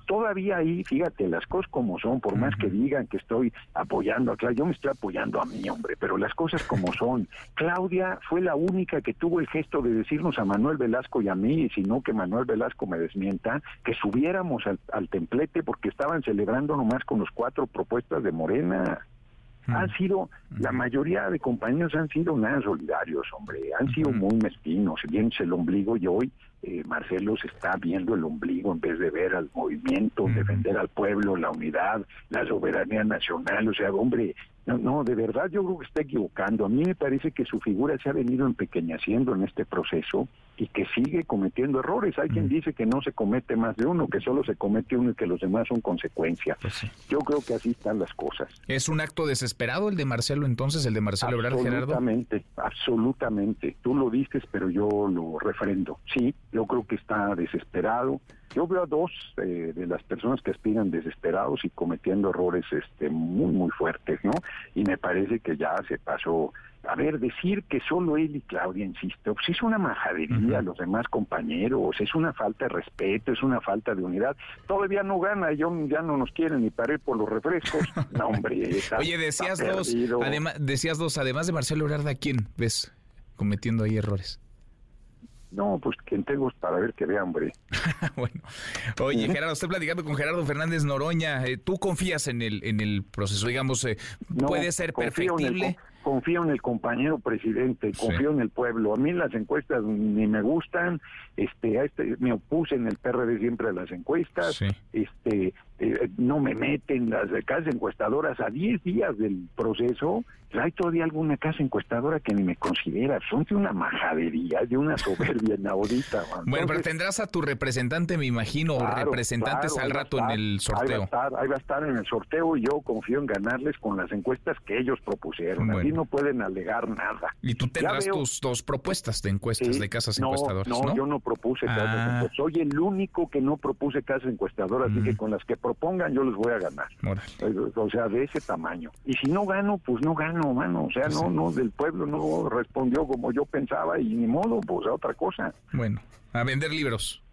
todavía ahí, fíjate, las cosas como son, por más que digan que estoy apoyando a Claudia, yo me estoy apoyando a mí, hombre, pero las cosas como [laughs] son. Claudia fue la única que tuvo el gesto de decirnos a Manuel Velasco y a mí, y si no que Manuel Velasco me desmienta, que subiéramos al, templete porque estaban celebrando nomás con los cuatro propuestas de Morena. Han sido, la mayoría de compañeros han sido nada solidarios, hombre, han sido muy mezquinos, bien el ombligo y hoy eh, Marcelo se está viendo el ombligo en vez de ver al movimiento, defender al pueblo, la unidad, la soberanía nacional. O sea, hombre, no, no, de verdad yo creo que está equivocando. A mí me parece que su figura se ha venido empequeñeciendo en este proceso y que sigue cometiendo errores. Hay quien dice que no se comete más de uno, que solo se comete uno y que los demás son consecuencia. Pues yo creo que así están las cosas. ¿Es un acto desesperado el de Marcelo entonces, el de Marcelo Ebrard, Gerardo? Absolutamente, absolutamente. Tú lo dices, pero yo lo refrendo. Sí, yo creo que está desesperado Yo veo a dos eh, de las personas que aspiran desesperados y cometiendo errores este, muy, muy fuertes, ¿no? Y me parece que ya se pasó a ver, decir que solo él y Claudia, insisto, pues es una majadería a los demás compañeros, es una falta de respeto, es una falta de unidad. Todavía no gana, yo ya no nos quieren ni para ir por los refrescos. [laughs] No, hombre. Oye, decías dos, además, decías dos, además de Marcelo Ebrard, ¿a quién ves cometiendo ahí errores? No, pues quien tengo para ver que vea, hombre. [laughs] bueno. Oye, Gerardo, estoy platicando con Gerardo Fernández Noroña. Eh, ¿Tú confías en el, en el proceso? Digamos, eh, ¿puede ser perfectible? Confío en el compañero presidente, confío en el pueblo. A mí las encuestas ni me gustan, este, este me opuse en el PRD siempre a las encuestas, este, eh, no me meten las casas encuestadoras a 10 días del proceso, hay todavía alguna casa encuestadora que ni me considera, son de una majadería, de una soberbia inaudita. bueno, pero tendrás a tu representante, me imagino, representantes al rato en el sorteo. Ahí va, a estar, en el sorteo y yo confío en ganarles con las encuestas que ellos propusieron. Así no pueden alegar nada. Y tú tendrás tus dos propuestas de encuestas de casas encuestadoras. No, yo no propuse casas ah. encuestadoras. Soy el único que no propuse casas encuestadoras, así que mm. con las que propongan yo les voy a ganar. O sea, de ese tamaño. Y si no gano, pues no gano, mano. O sea, no, no, del pueblo no respondió como yo pensaba y ni modo, pues a otra cosa. Bueno, a vender libros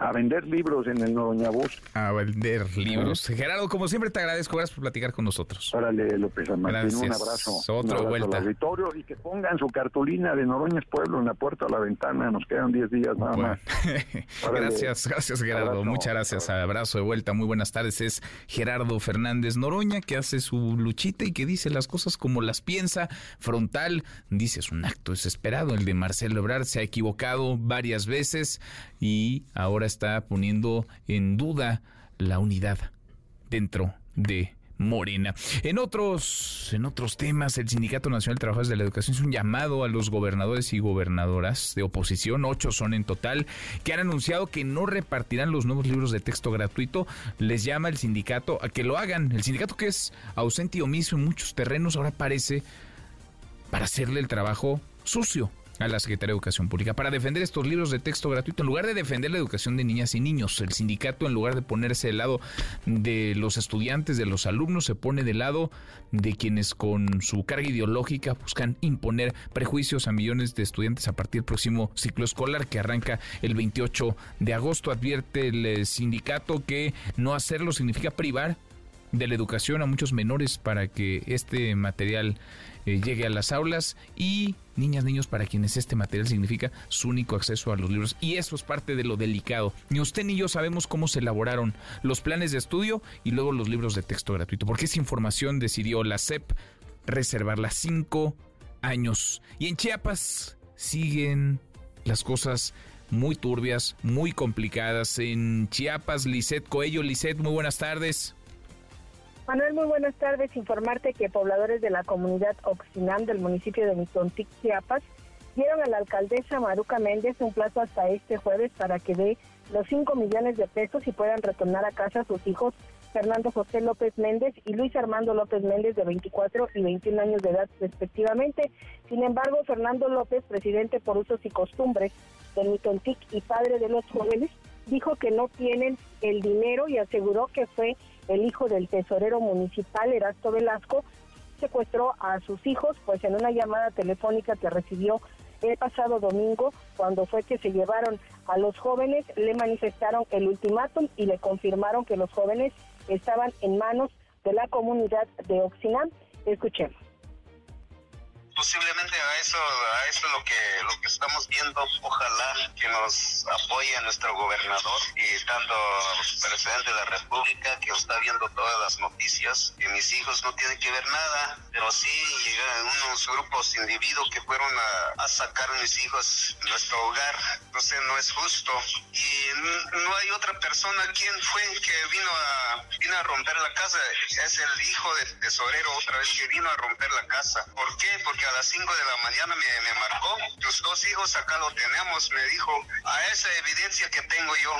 a vender libros en el Doña Voz. A vender libros. Gerardo, como siempre te agradezco, gracias por platicar con nosotros. Órale, López Martín, un abrazo. Otra vuelta. Al y que pongan su cartulina de Noroñas Pueblo en la puerta a la ventana, nos quedan 10 días nada más. [laughs] gracias, gracias Gerardo, muchas gracias. Abrazo de vuelta, muy buenas tardes. Es Gerardo Fernández Noroña que hace su luchita y que dice las cosas como las piensa, frontal, dice es un acto desesperado. El de Marcelo Ebrard se ha equivocado varias veces y ahora está poniendo en duda la unidad dentro de Morena. En otros, en otros temas, el Sindicato Nacional de Trabajadores de la Educación es un llamado a los gobernadores y gobernadoras de oposición, ocho son en total, que han anunciado que no repartirán los nuevos libros de texto gratuito. Les llama el sindicato a que lo hagan. El sindicato que es ausente y omiso en muchos terrenos ahora parece para hacerle el trabajo sucio a la Secretaría de Educación Pública para defender estos libros de texto gratuito. En lugar de defender la educación de niñas y niños, el sindicato, en lugar de ponerse del lado de los estudiantes, de los alumnos, se pone del lado de quienes con su carga ideológica buscan imponer prejuicios a millones de estudiantes a partir del próximo ciclo escolar que arranca el 28 de agosto. Advierte el eh, sindicato que no hacerlo significa privar de la educación a muchos menores para que este material eh, llegue a las aulas y niñas, niños para quienes este material significa su único acceso a los libros. Y eso es parte de lo delicado. Ni usted ni yo sabemos cómo se elaboraron los planes de estudio y luego los libros de texto gratuito, porque esa información decidió la SEP reservarla cinco años. Y en Chiapas siguen las cosas muy turbias, muy complicadas. En Chiapas, Lisset Coello. Lisset, muy buenas tardes. Manuel, muy buenas tardes. Informarte que pobladores de la comunidad Oxinam del municipio de Mitontic, Chiapas, dieron a la alcaldesa Maruca Méndez un plazo hasta este jueves para que dé los 5 millones de pesos y puedan retornar a casa a sus hijos Fernando José López Méndez y Luis Armando López Méndez de 24 y 21 años de edad respectivamente. Sin embargo, Fernando López, presidente por usos y costumbres del Mitontic y padre de los jóvenes, dijo que no tienen el dinero y aseguró que fue el hijo del tesorero municipal, Erasto Velasco, secuestró a sus hijos, pues en una llamada telefónica que recibió el pasado domingo, cuando fue que se llevaron a los jóvenes, le manifestaron el ultimátum y le confirmaron que los jóvenes estaban en manos de la comunidad de Oxinam. Escuchemos posiblemente a eso a eso es lo que lo que estamos viendo. Ojalá que nos apoye nuestro gobernador y tanto presidente de la república que está viendo todas las noticias que mis hijos no tienen que ver nada pero sí llegaron unos grupos individuos que fueron a, sacar a mis hijos de nuestro hogar. Entonces no es justo. Y no hay otra persona. Quien fue que vino a vino a romper la casa es el hijo del tesorero otra vez que vino a romper la casa. ¿por qué? porque a las 5 de la mañana me, marcó. Tus dos hijos acá lo tenemos, me dijo, a esa evidencia que tengo yo.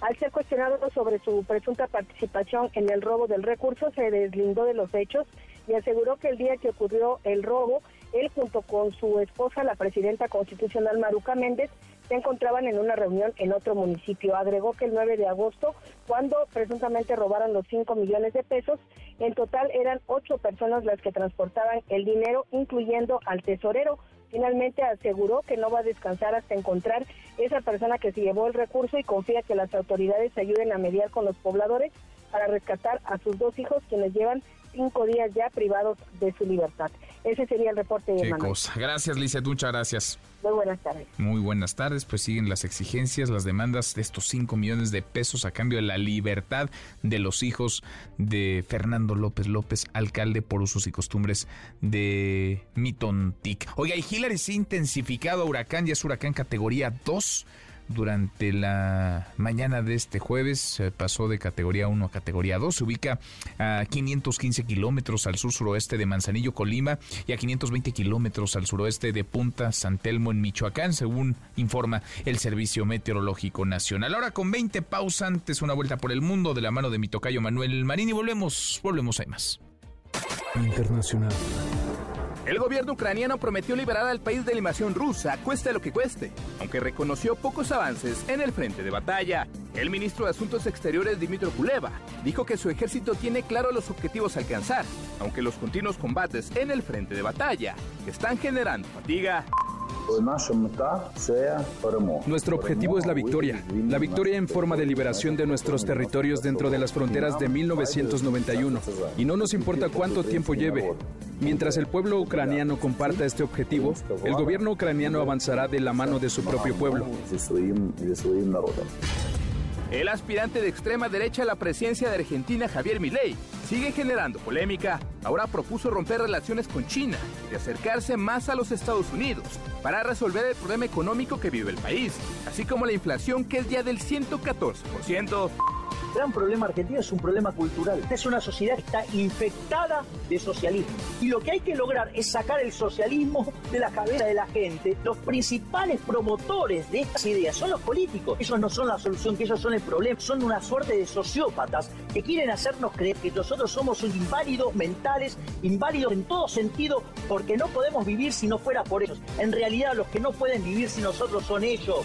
Al ser cuestionado sobre su presunta participación en el robo del recurso, se deslindó de los hechos y aseguró que el día que ocurrió el robo, él junto con su esposa, la presidenta constitucional Maruca Méndez, se encontraban en una reunión en otro municipio. Agregó que el 9 de agosto, cuando presuntamente robaron los 5 millones de pesos, en total eran ocho personas las que transportaban el dinero, incluyendo al tesorero. Finalmente aseguró que no va a descansar hasta encontrar esa persona que se llevó el recurso y confía que las autoridades ayuden a mediar con los pobladores para rescatar a sus dos hijos quienes llevan cinco días ya privados de su libertad. Ese sería el reporte de Qué cosa. Gracias, Lizeth. Muchas gracias. Muy buenas tardes. Muy buenas tardes. Pues siguen las exigencias, las demandas de estos 5 millones de pesos a cambio de la libertad de los hijos de Fernando López López, alcalde por usos y costumbres de Mitontic. Oiga, y Hillary se ha intensificado a huracán, ya es huracán categoría 2 durante la mañana de este jueves. pasó de categoría 1 a categoría 2. Se ubica a 515 kilómetros al sur-suroeste de Manzanillo, Colima, y a 520 kilómetros al suroeste de Punta San Telmo, en Michoacán, según informa el Servicio Meteorológico Nacional. Ahora con 20 pausantes, una vuelta por el mundo de la mano de mi tocayo Manuel Marín y volvemos, volvemos, hay más. Internacional. El gobierno ucraniano prometió liberar al país de la invasión rusa, cueste lo que cueste, aunque reconoció pocos avances en el frente de batalla. El ministro de Asuntos Exteriores Dmitry Kuleva dijo que su ejército tiene claro los objetivos a alcanzar, aunque los continuos combates en el frente de batalla están generando fatiga. Nuestro objetivo es la victoria, la victoria en forma de liberación de nuestros territorios dentro de las fronteras de 1991. Y no nos importa cuánto tiempo lleve. Mientras el pueblo ucraniano comparta este objetivo, el gobierno ucraniano avanzará de la mano de su propio pueblo. El aspirante de extrema derecha a la presidencia de Argentina, Javier Milei, sigue generando polémica. Ahora propuso romper relaciones con China y acercarse más a los Estados Unidos para resolver el problema económico que vive el país, así como la inflación que es ya del 114% gran problema argentino es un problema cultural. Es una sociedad que está infectada de socialismo. Y lo que hay que lograr es sacar el socialismo de la cabeza de la gente. Los principales promotores de estas ideas son los políticos. Esos no son la solución, que ellos son el problema. Son una suerte de sociópatas que quieren hacernos creer que nosotros somos inválidos mentales, inválidos en todo sentido, porque no podemos vivir si no fuera por ellos. En realidad los que no pueden vivir sin nosotros son ellos.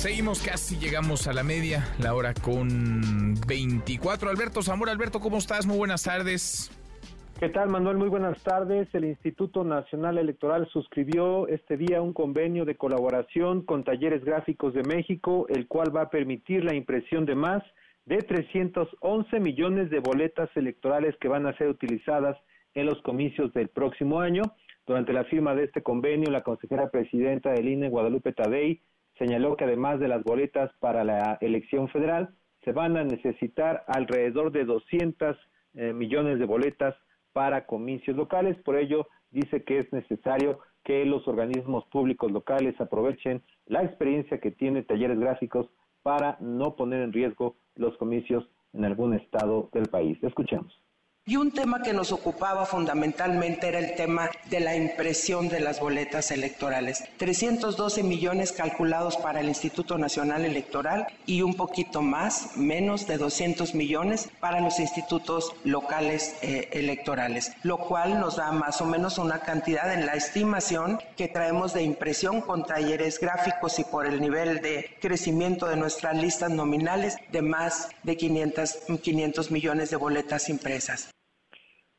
Seguimos casi, llegamos a la media, la hora con 24. Alberto Zamora, Alberto, ¿cómo estás? Muy buenas tardes. ¿Qué tal, Manuel? Muy buenas tardes. El Instituto Nacional Electoral suscribió este día un convenio de colaboración con Talleres Gráficos de México, el cual va a permitir la impresión de más de 311 millones de boletas electorales que van a ser utilizadas en los comicios del próximo año. Durante la firma de este convenio, la consejera presidenta del INE, Guadalupe Tadei, señaló que además de las boletas para la elección federal, se van a necesitar alrededor de 200 eh, millones de boletas para comicios locales. Por ello, dice que es necesario que los organismos públicos locales aprovechen la experiencia que tiene talleres gráficos para no poner en riesgo los comicios en algún estado del país. Escuchemos. Y un tema que nos ocupaba fundamentalmente era el tema de la impresión de las boletas electorales. 312 millones calculados para el Instituto Nacional Electoral y un poquito más, menos de 200 millones para los institutos locales eh, electorales, lo cual nos da más o menos una cantidad en la estimación que traemos de impresión con talleres gráficos y por el nivel de crecimiento de nuestras listas nominales de más de 500, 500 millones de boletas impresas.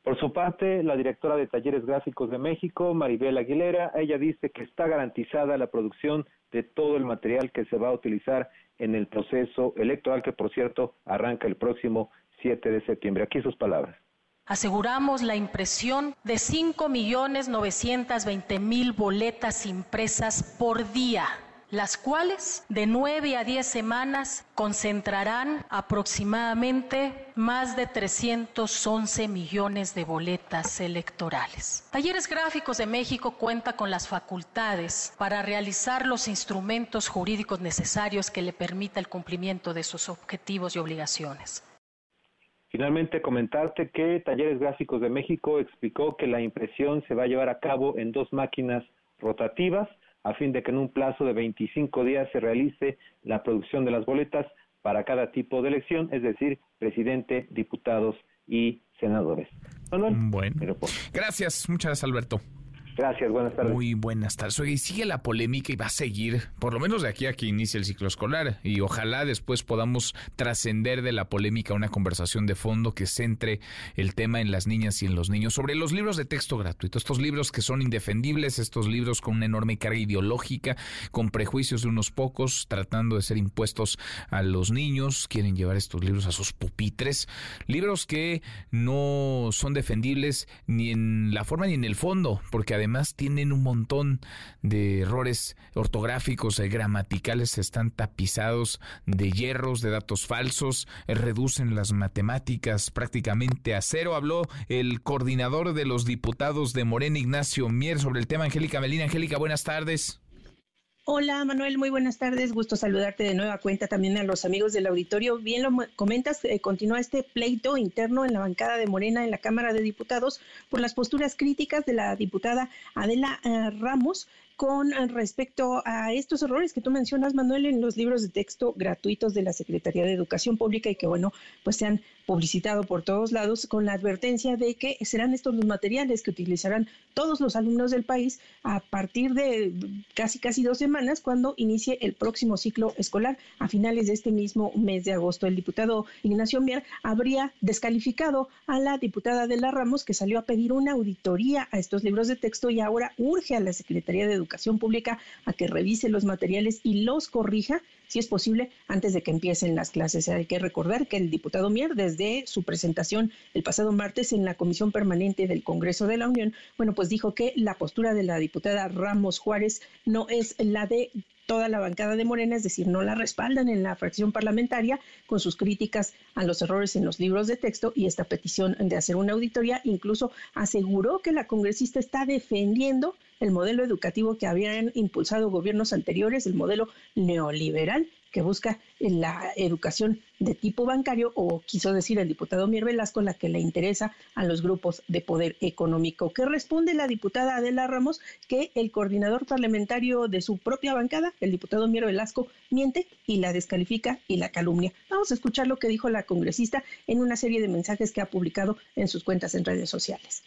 Por su parte, la directora de Talleres Gráficos de México, Maribel Aguilera, ella dice que está garantizada la producción de todo el material que se va a utilizar en el proceso electoral, que por cierto arranca el próximo 7 de septiembre. Aquí sus palabras. Aseguramos la impresión de 5.920.000 boletas impresas por día las cuales de 9 a 10 semanas concentrarán aproximadamente más de 311 millones de boletas electorales. Talleres Gráficos de México cuenta con las facultades para realizar los instrumentos jurídicos necesarios que le permita el cumplimiento de sus objetivos y obligaciones. Finalmente, comentarte que Talleres Gráficos de México explicó que la impresión se va a llevar a cabo en dos máquinas rotativas a fin de que en un plazo de 25 días se realice la producción de las boletas para cada tipo de elección, es decir, presidente, diputados y senadores. bueno, gracias, muchas gracias Alberto. Gracias, buenas tardes. Muy buenas tardes. Oye, sigue la polémica y va a seguir, por lo menos de aquí a que inicie el ciclo escolar. Y ojalá después podamos trascender de la polémica una conversación de fondo que centre el tema en las niñas y en los niños. Sobre los libros de texto gratuito, estos libros que son indefendibles, estos libros con una enorme carga ideológica, con prejuicios de unos pocos, tratando de ser impuestos a los niños, quieren llevar estos libros a sus pupitres. Libros que no son defendibles ni en la forma ni en el fondo, porque además tienen un montón de errores ortográficos, y gramaticales, están tapizados de hierros, de datos falsos, eh, reducen las matemáticas prácticamente a cero. Habló el coordinador de los diputados de Morena, Ignacio Mier, sobre el tema. Angélica Melina. Angélica, buenas tardes. Hola Manuel, muy buenas tardes. Gusto saludarte de nueva cuenta también a los amigos del auditorio. Bien lo comentas, eh, continúa este pleito interno en la bancada de Morena en la Cámara de Diputados por las posturas críticas de la diputada Adela eh, Ramos con eh, respecto a estos errores que tú mencionas, Manuel, en los libros de texto gratuitos de la Secretaría de Educación Pública y que, bueno, pues se han publicitado por todos lados con la advertencia de que serán estos los materiales que utilizarán todos los alumnos del país a partir de casi casi dos semanas cuando inicie el próximo ciclo escolar a finales de este mismo mes de agosto. El diputado Ignacio Mier habría descalificado a la diputada de la Ramos que salió a pedir una auditoría a estos libros de texto y ahora urge a la Secretaría de Educación Pública a que revise los materiales y los corrija, si es posible, antes de que empiecen las clases. Hay que recordar que el diputado Mier, desde su presentación el pasado martes en la Comisión Permanente del Congreso de la Unión, bueno, pues dijo que la postura de la diputada Ramos Juárez no es la de toda la bancada de Morena, es decir, no la respaldan en la fracción parlamentaria con sus críticas a los errores en los libros de texto y esta petición de hacer una auditoría. Incluso aseguró que la congresista está defendiendo el modelo educativo que habían impulsado gobiernos anteriores, el modelo neoliberal que busca la educación de tipo bancario, o quiso decir el diputado Mier Velasco, la que le interesa a los grupos de poder económico. ¿Qué responde la diputada Adela Ramos? Que el coordinador parlamentario de su propia bancada, el diputado Mier Velasco, miente y la descalifica y la calumnia. Vamos a escuchar lo que dijo la congresista en una serie de mensajes que ha publicado en sus cuentas en redes sociales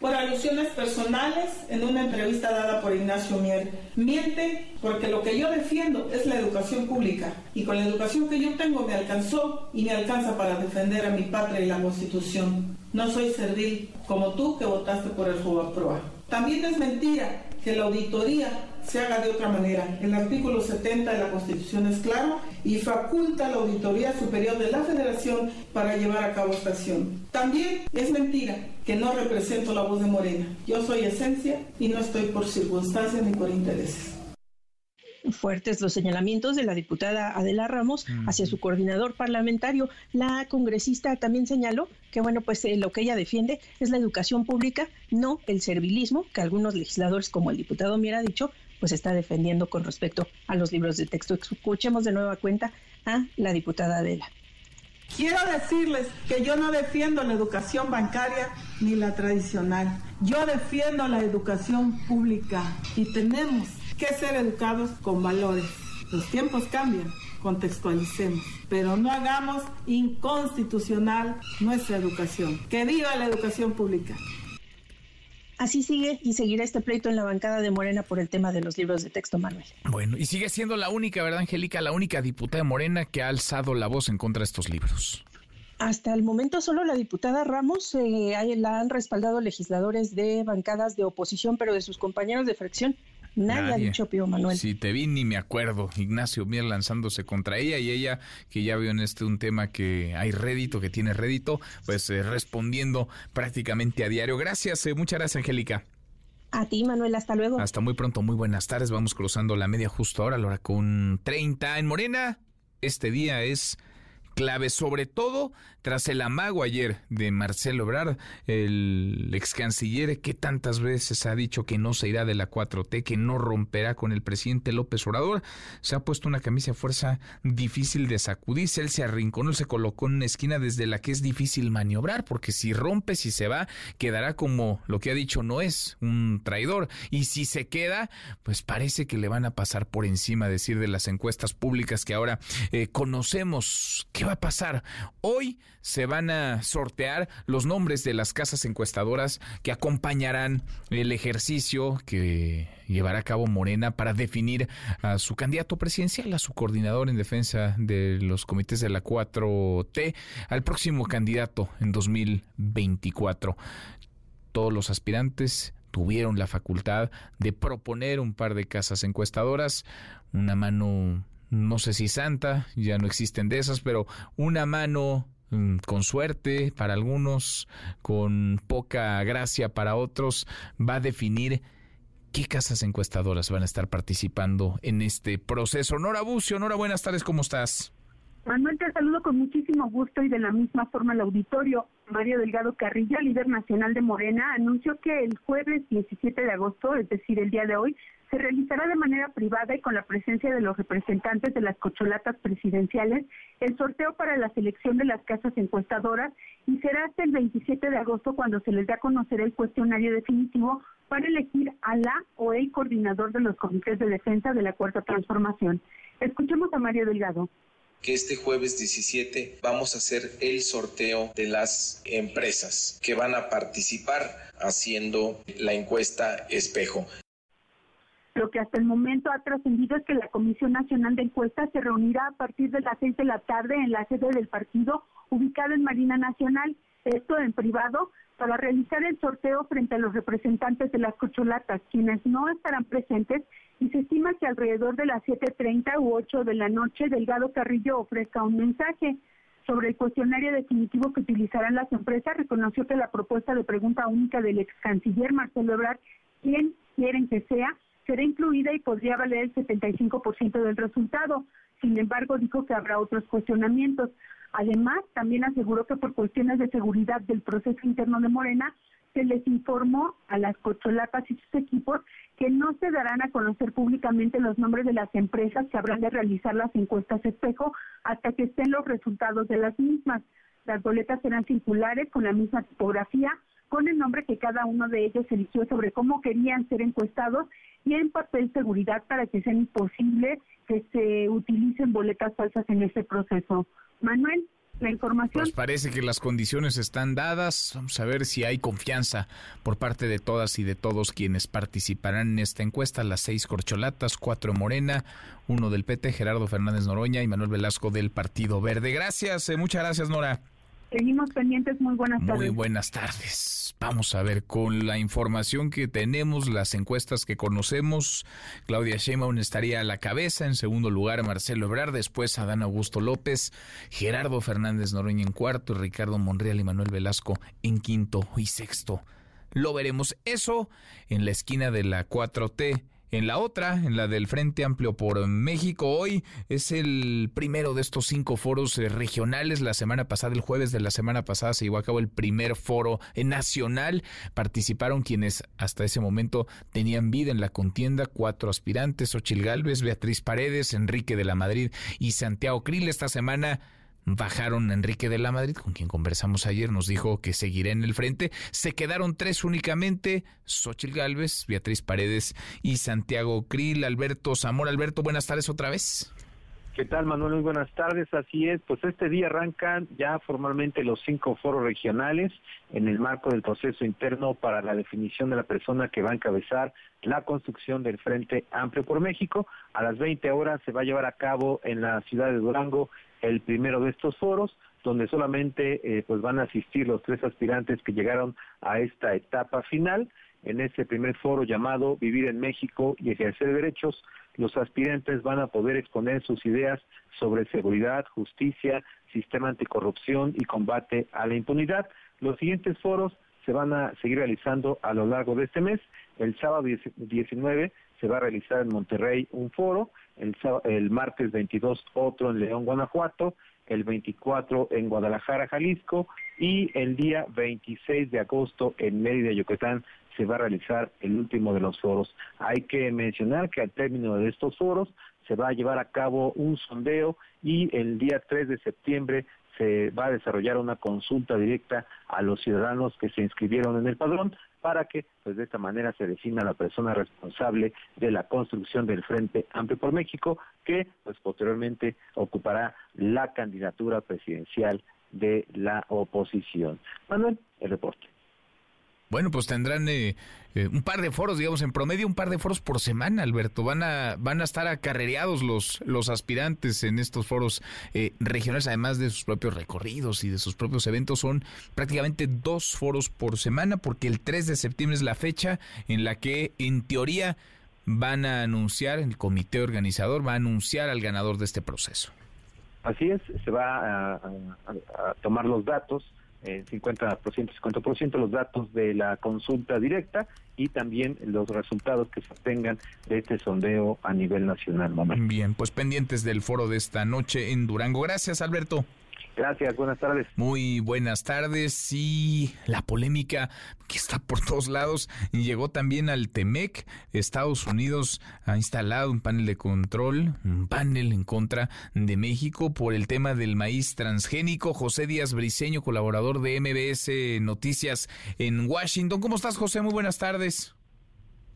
por alusiones personales en una entrevista dada por Ignacio Mier. Miente porque lo que yo defiendo es la educación pública y con la educación que yo tengo me alcanzó y me alcanza para defender a mi patria y la Constitución. No soy servil como tú que votaste por el Proa. También es mentira que la auditoría se haga de otra manera. El artículo 70 de la Constitución es claro y faculta a la Auditoría Superior de la Federación para llevar a cabo esta acción. También es mentira que no represento la voz de Morena. Yo soy esencia y no estoy por circunstancias ni por intereses fuertes los señalamientos de la diputada Adela Ramos hacia su coordinador parlamentario. La congresista también señaló que, bueno, pues eh, lo que ella defiende es la educación pública, no el servilismo, que algunos legisladores, como el diputado Miera ha dicho, pues está defendiendo con respecto a los libros de texto. Escuchemos de nueva cuenta a la diputada Adela. Quiero decirles que yo no defiendo la educación bancaria ni la tradicional. Yo defiendo la educación pública y tenemos que ser educados con valores. Los tiempos cambian, contextualicemos, pero no hagamos inconstitucional nuestra educación. Que viva la educación pública. Así sigue y seguirá este pleito en la bancada de Morena por el tema de los libros de texto, Manuel. Bueno, y sigue siendo la única, ¿verdad, Angélica? La única diputada de Morena que ha alzado la voz en contra de estos libros. Hasta el momento solo la diputada Ramos eh, la han respaldado legisladores de bancadas de oposición, pero de sus compañeros de fracción Nadie, ha dicho Pío Manuel. Si te vi ni me acuerdo. Ignacio Mier lanzándose contra ella y ella que ya vio en este un tema que hay rédito, que tiene rédito, pues eh, respondiendo prácticamente a diario. Gracias, eh, muchas gracias Angélica. A ti, Manuel, hasta luego. Hasta muy pronto, muy buenas tardes. Vamos cruzando la media justo ahora, la hora con 30 en Morena. Este día es clave, sobre todo tras el amago ayer de Marcelo Ebrard, el ex canciller que tantas veces ha dicho que no se irá de la 4T, que no romperá con el presidente López Obrador, se ha puesto una camisa de fuerza difícil de sacudirse, él se arrinconó, se colocó en una esquina desde la que es difícil maniobrar, porque si rompe, si se va, quedará como lo que ha dicho no es, un traidor, y si se queda, pues parece que le van a pasar por encima, decir de las encuestas públicas que ahora eh, conocemos. ¿Qué va a pasar? Hoy se van a sortear los nombres de las casas encuestadoras que acompañarán el ejercicio que llevará a cabo Morena para definir a su candidato presidencial, a su coordinador en defensa de los comités de la 4T, al próximo candidato en 2024. Todos los aspirantes tuvieron la facultad de proponer un par de casas encuestadoras, una mano no sé si santa, ya no existen de esas, pero una mano mm, con suerte para algunos, con poca gracia para otros, va a definir qué casas encuestadoras van a estar participando en este proceso. Nora Bucio, Nora, buenas tardes, ¿cómo estás? Manuel, te saludo con muchísimo gusto y de la misma forma al auditorio. Mario Delgado Carrillo, líder nacional de Morena, anunció que el jueves 17 de agosto, es decir, el día de hoy, se realizará de manera privada y con la presencia de los representantes de las cocholatas presidenciales el sorteo para la selección de las casas encuestadoras y será hasta el 27 de agosto cuando se les dé a conocer el cuestionario definitivo para elegir a la o el coordinador de los comités de defensa de la Cuarta Transformación. Escuchemos a Mario Delgado que este jueves 17 vamos a hacer el sorteo de las empresas que van a participar haciendo la encuesta espejo. Lo que hasta el momento ha trascendido es que la Comisión Nacional de Encuestas se reunirá a partir de las seis de la tarde en la sede del partido ubicada en Marina Nacional, esto en privado, para realizar el sorteo frente a los representantes de las cocholatas, quienes no estarán presentes y se estima que alrededor de las 7.30 u 8 de la noche Delgado Carrillo ofrezca un mensaje. Sobre el cuestionario definitivo que utilizarán las empresas, reconoció que la propuesta de pregunta única del ex canciller Marcelo Ebrard, quien quieren que sea, será incluida y podría valer el 75% del resultado. Sin embargo, dijo que habrá otros cuestionamientos. Además, también aseguró que por cuestiones de seguridad del proceso interno de Morena, se les informó a las cocholatas y sus equipos que no se darán a conocer públicamente los nombres de las empresas que habrán de realizar las encuestas espejo hasta que estén los resultados de las mismas. Las boletas serán circulares con la misma tipografía, con el nombre que cada uno de ellos eligió sobre cómo querían ser encuestados y en papel seguridad para que sea imposible que se utilicen boletas falsas en este proceso. Manuel, la información. Pues parece que las condiciones están dadas. Vamos a ver si hay confianza por parte de todas y de todos quienes participarán en esta encuesta. Las seis corcholatas, cuatro Morena, uno del PT, Gerardo Fernández Noroña y Manuel Velasco del Partido Verde. Gracias, eh, muchas gracias Nora. Seguimos pendientes. Muy buenas tardes. Muy buenas tardes. Vamos a ver con la información que tenemos, las encuestas que conocemos. Claudia Sheinbaum estaría a la cabeza. En segundo lugar, Marcelo Ebrard. Después, Adán Augusto López. Gerardo Fernández Noroña en cuarto. Ricardo Monreal y Manuel Velasco en quinto y sexto. Lo veremos. Eso en la esquina de la 4T en la otra, en la del Frente Amplio por México, hoy es el primero de estos cinco foros eh, regionales. La semana pasada, el jueves de la semana pasada, se llevó a cabo el primer foro nacional. Participaron quienes hasta ese momento tenían vida en la contienda, cuatro aspirantes, Ochil Gálvez, Beatriz Paredes, Enrique de la Madrid y Santiago Krill. Esta semana bajaron Enrique de la Madrid, con quien conversamos ayer, nos dijo que seguirá en el frente. Se quedaron tres únicamente, Xochil Gálvez, Beatriz Paredes y Santiago Krill. Alberto Zamora. Alberto, buenas tardes otra vez. ¿Qué tal, Manuel? Muy buenas tardes. Así es, pues este día arrancan ya formalmente los cinco foros regionales en el marco del proceso interno para la definición de la persona que va a encabezar la construcción del Frente Amplio por México. A las 20 horas se va a llevar a cabo en la ciudad de Durango el primero de estos foros, donde solamente eh, pues van a asistir los tres aspirantes que llegaron a esta etapa final. En ese primer foro llamado Vivir en México y ejercer derechos, los aspirantes van a poder exponer sus ideas sobre seguridad, justicia, sistema anticorrupción y combate a la impunidad. Los siguientes foros se van a seguir realizando a lo largo de este mes. El sábado 19 se va a realizar en Monterrey un foro, el, el martes 22 otro en León, Guanajuato, el 24 en Guadalajara, Jalisco y el día 26 de agosto en Mérida, Yucatán se va a realizar el último de los foros. Hay que mencionar que al término de estos foros se va a llevar a cabo un sondeo y el día 3 de septiembre se va a desarrollar una consulta directa a los ciudadanos que se inscribieron en el padrón para que pues de esta manera se defina la persona responsable de la construcción del Frente Amplio por México que pues posteriormente ocupará la candidatura presidencial de la oposición. Manuel, el reporte. Bueno, pues tendrán eh, eh, un par de foros, digamos, en promedio un par de foros por semana, Alberto. Van a, van a estar acarreados los, los aspirantes en estos foros eh, regionales, además de sus propios recorridos y de sus propios eventos. Son prácticamente dos foros por semana, porque el 3 de septiembre es la fecha en la que, en teoría, van a anunciar, el comité organizador va a anunciar al ganador de este proceso. Así es, se va a tomar los datos eh, 50%, 50% los datos de la consulta directa y también los resultados que se obtengan de este sondeo a nivel nacional. Bien, pues pendientes del foro de esta noche en Durango. Gracias, Alberto. Gracias, buenas tardes. Muy buenas tardes. Y la polémica que está por todos lados llegó también al TEMEC. Estados Unidos ha instalado un panel de control, un panel en contra de México por el tema del maíz transgénico. José Díaz Briceño, colaborador de MBS Noticias en Washington. ¿Cómo estás, José? Muy buenas tardes.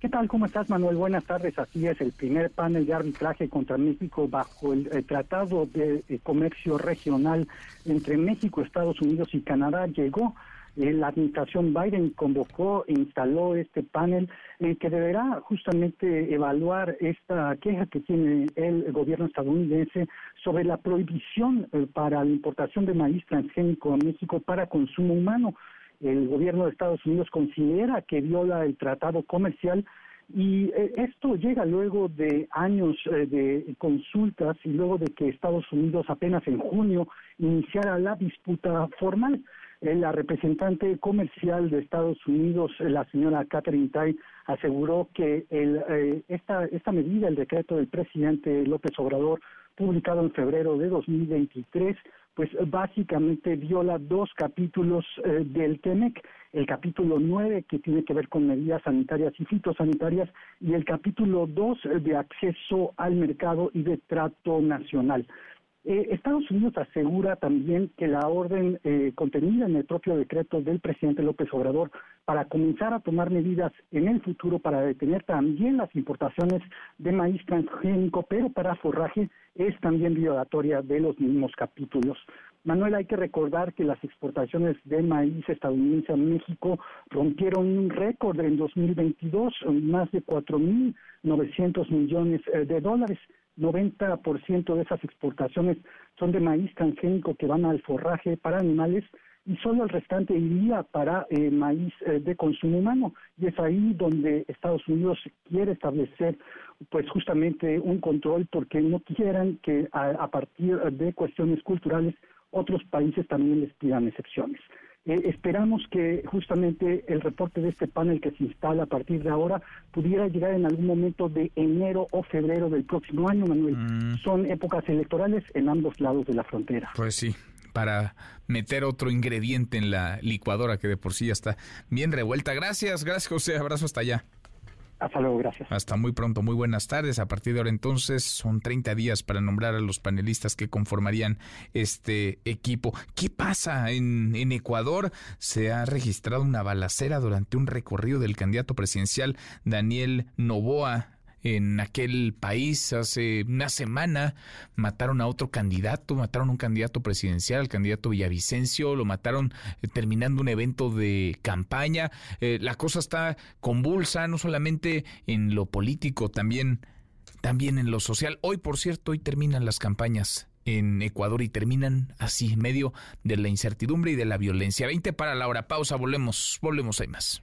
¿Qué tal? ¿Cómo estás, Manuel? Buenas tardes. Así es, el primer panel de arbitraje contra México bajo el, Tratado de, Comercio Regional entre México, Estados Unidos y Canadá llegó. Eh, la administración Biden convocó e instaló este panel eh, que deberá justamente evaluar esta queja que tiene el gobierno estadounidense sobre la prohibición eh, para la importación de maíz transgénico a México para consumo humano el gobierno de Estados Unidos considera que viola el tratado comercial y eh, esto llega luego de años eh, de consultas y luego de que Estados Unidos apenas en junio iniciara la disputa formal. Eh, la representante comercial de Estados Unidos, la señora Catherine Tai, aseguró que el, esta, esta medida, el decreto del presidente López Obrador, publicado en febrero de 2023, pues básicamente viola dos capítulos eh, del TEMEC, el capítulo 9 que tiene que ver con medidas sanitarias y fitosanitarias y el capítulo 2 eh, de acceso al mercado y de trato nacional. Eh, Estados Unidos asegura también que la orden eh, contenida en el propio decreto del presidente López Obrador para comenzar a tomar medidas en el futuro para detener también las importaciones de maíz transgénico, pero para forraje, es también violatoria de los mismos capítulos. Manuel, hay que recordar que las exportaciones de maíz estadounidense a México rompieron un récord en 2022, más de 4.900 millones eh, de dólares. 90% de esas exportaciones son de maíz transgénico que van al forraje para animales y solo el restante iría para eh, maíz eh, de consumo humano. Y es ahí donde Estados Unidos quiere establecer pues justamente un control porque no quieran que a partir de cuestiones culturales otros países también les pidan excepciones. Eh, esperamos que justamente el reporte de este panel que se instala a partir de ahora pudiera llegar en algún momento de enero o febrero del próximo año, Manuel. Mm. Son épocas electorales en ambos lados de la frontera. Pues sí, para meter otro ingrediente en la licuadora que de por sí ya está bien revuelta. Gracias, gracias José, abrazo hasta allá. Hasta luego, gracias. Hasta muy pronto, muy buenas tardes. A partir de ahora entonces son 30 días para nombrar a los panelistas que conformarían este equipo. ¿Qué pasa en, en Ecuador? Se ha registrado una balacera durante un recorrido del candidato presidencial Daniel Novoa en aquel país hace una semana mataron a otro candidato, mataron a un candidato presidencial, el candidato Villavicencio, lo mataron eh, terminando un evento de campaña. Eh, la cosa está convulsa, no solamente en lo político, también, también en lo social. Hoy, por cierto, hoy terminan las campañas en Ecuador y terminan así, en medio de la incertidumbre y de la violencia. 20 para la hora, pausa, volvemos, volvemos, hay más.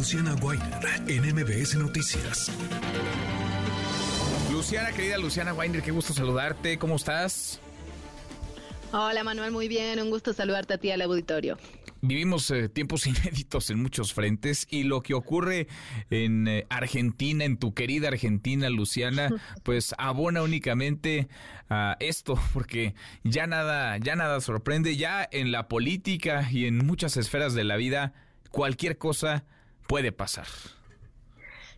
Luciana Weiner en MBS Noticias. Luciana, querida Luciana Weiner, qué gusto saludarte. ¿Cómo estás? Hola Manuel, muy bien, un gusto saludarte a ti al auditorio. Vivimos eh, tiempos [laughs] inéditos en muchos frentes y lo que ocurre en eh, Argentina, en tu querida Argentina, Luciana, [laughs] pues abona únicamente a esto, porque ya nada, ya nada sorprende, ya en la política y en muchas esferas de la vida, cualquier cosa puede pasar.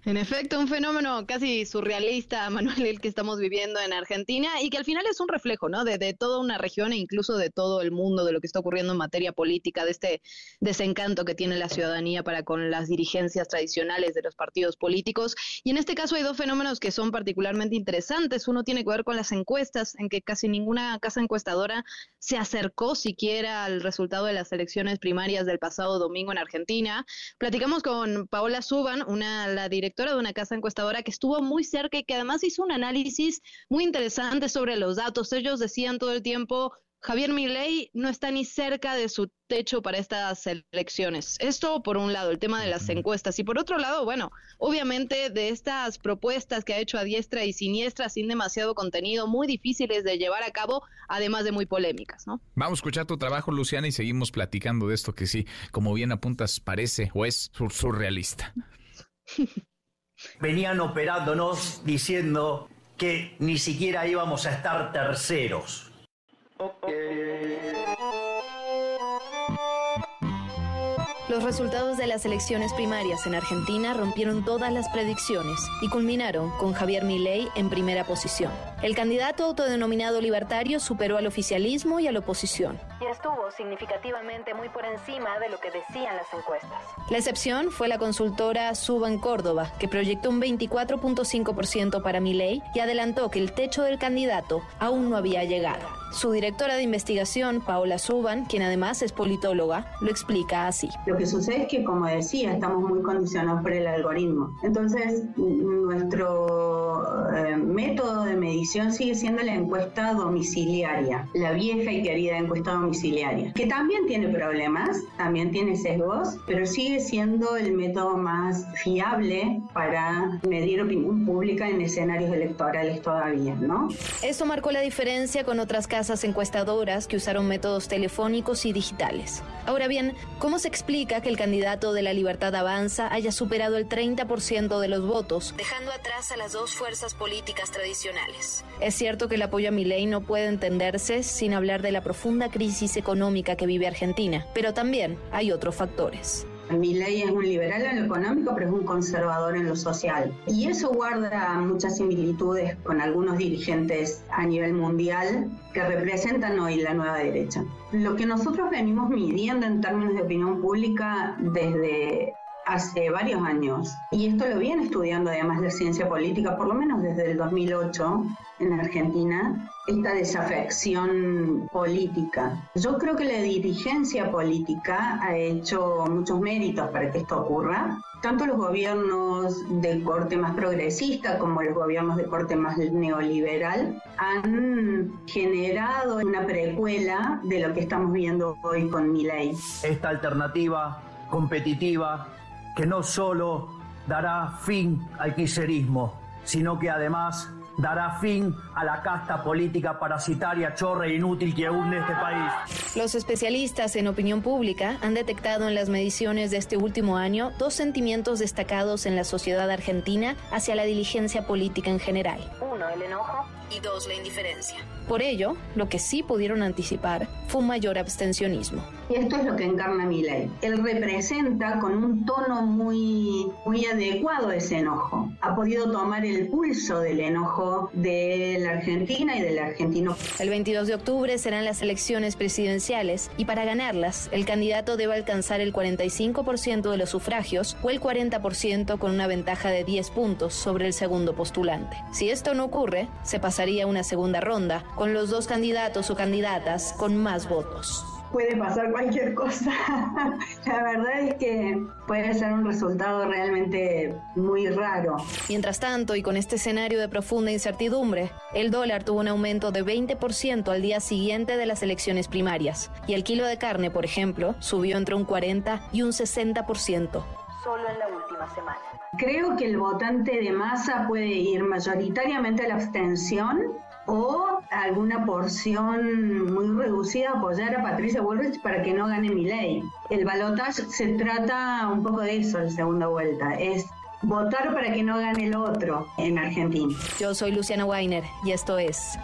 En efecto, un fenómeno casi surrealista, [laughs] Manuel, el que estamos viviendo en Argentina y que al final es un reflejo, ¿no? De, de, toda una región e incluso de todo el mundo, de lo que está ocurriendo en materia política, de este desencanto que tiene la ciudadanía para con las dirigencias tradicionales de los partidos políticos. Y en este caso hay dos fenómenos que son particularmente interesantes. Uno tiene que ver con las encuestas, en que casi ninguna casa encuestadora se acercó siquiera al resultado de las elecciones primarias del pasado domingo en Argentina. Platicamos con Paola Suban, una la directora de una casa encuestadora que estuvo muy cerca y que además hizo un análisis muy interesante sobre los datos. Ellos decían todo el tiempo, Javier Milei no está ni cerca de su techo para estas elecciones. Esto por un lado, el tema de las encuestas. Y por otro lado, bueno, obviamente de estas propuestas que ha hecho a diestra y siniestra sin demasiado contenido, muy difíciles de llevar a cabo, además de muy polémicas, ¿no? Vamos a escuchar tu trabajo, Luciana, y seguimos platicando de esto que sí, como bien apuntas, parece o es surrealista. [laughs] venían operándonos diciendo que ni siquiera íbamos a estar terceros. Los resultados de las elecciones primarias en Argentina rompieron todas las predicciones y culminaron con Javier Milei en primera posición. El candidato autodenominado libertario superó al oficialismo y a la oposición. Y estuvo significativamente muy por encima de lo que decían las encuestas. La excepción fue la consultora Suban Córdoba, que proyectó un 24.5% para Milei y adelantó que el techo del candidato aún no había llegado. Su directora de investigación, Paola Suban, quien además es politóloga, lo explica así. Lo que sucede es que, como decía, estamos muy condicionados por el algoritmo. Entonces, nuestro eh, método de medición sigue siendo la encuesta domiciliaria, la vieja y querida encuesta domiciliaria, que también tiene problemas, también tiene sesgos, pero sigue siendo el método más fiable para medir opinión pública en escenarios electorales todavía, ¿no? Eso marcó la diferencia con otras casas encuestadoras que usaron métodos telefónicos y digitales. Ahora bien, ¿cómo se explica que el candidato de la Libertad Avanza haya superado el 30% de los votos, dejando atrás a las dos fuerzas políticas tradicionales? Es cierto que el apoyo a Milei no puede entenderse sin hablar de la profunda crisis económica que vive Argentina, pero también hay otros factores. Mi ley es un liberal en lo económico, pero es un conservador en lo social. Y eso guarda muchas similitudes con algunos dirigentes a nivel mundial que representan hoy la nueva derecha. Lo que nosotros venimos midiendo en términos de opinión pública desde hace varios años, y esto lo viene estudiando además la ciencia política, por lo menos desde el 2008 en Argentina, esta desafección política. Yo creo que la dirigencia política ha hecho muchos méritos para que esto ocurra. Tanto los gobiernos de corte más progresista como los gobiernos de corte más neoliberal han generado una precuela de lo que estamos viendo hoy con mi ley. Esta alternativa competitiva que no solo dará fin al quiserismo, sino que además dará fin a la casta política parasitaria, chorra e inútil que hunde este país. Los especialistas en opinión pública han detectado en las mediciones de este último año dos sentimientos destacados en la sociedad argentina hacia la diligencia política en general. Uno, el enojo y dos, la indiferencia. Por ello, lo que sí pudieron anticipar fue un mayor abstencionismo. Y esto es lo que encarna mi ley. Él representa con un tono muy, muy adecuado ese enojo. Ha podido tomar el pulso del enojo de la Argentina y del argentino. El 22 de octubre serán las elecciones presidenciales y para ganarlas, el candidato debe alcanzar el 45% de los sufragios o el 40% con una ventaja de 10 puntos sobre el segundo postulante. Si esto no ocurre, se pasaría una segunda ronda con los dos candidatos o candidatas con más votos. puede pasar cualquier cosa. [laughs] La verdad es que puede ser un resultado realmente muy raro. Mientras tanto, y con este escenario de profunda incertidumbre, el dólar tuvo un aumento de 20% al día siguiente de las elecciones primarias, y el kilo de carne, por ejemplo, subió entre un 40 y un 60% solo en la última semana. Creo que el votante de masa puede ir mayoritariamente a la abstención o alguna porción muy reducida apoyar a Patricia Bullrich para que no gane mi ley. El balotaje se trata un poco de eso en segunda vuelta, es votar para que no gane el otro en Argentina. Yo soy Luciana Weiner y esto es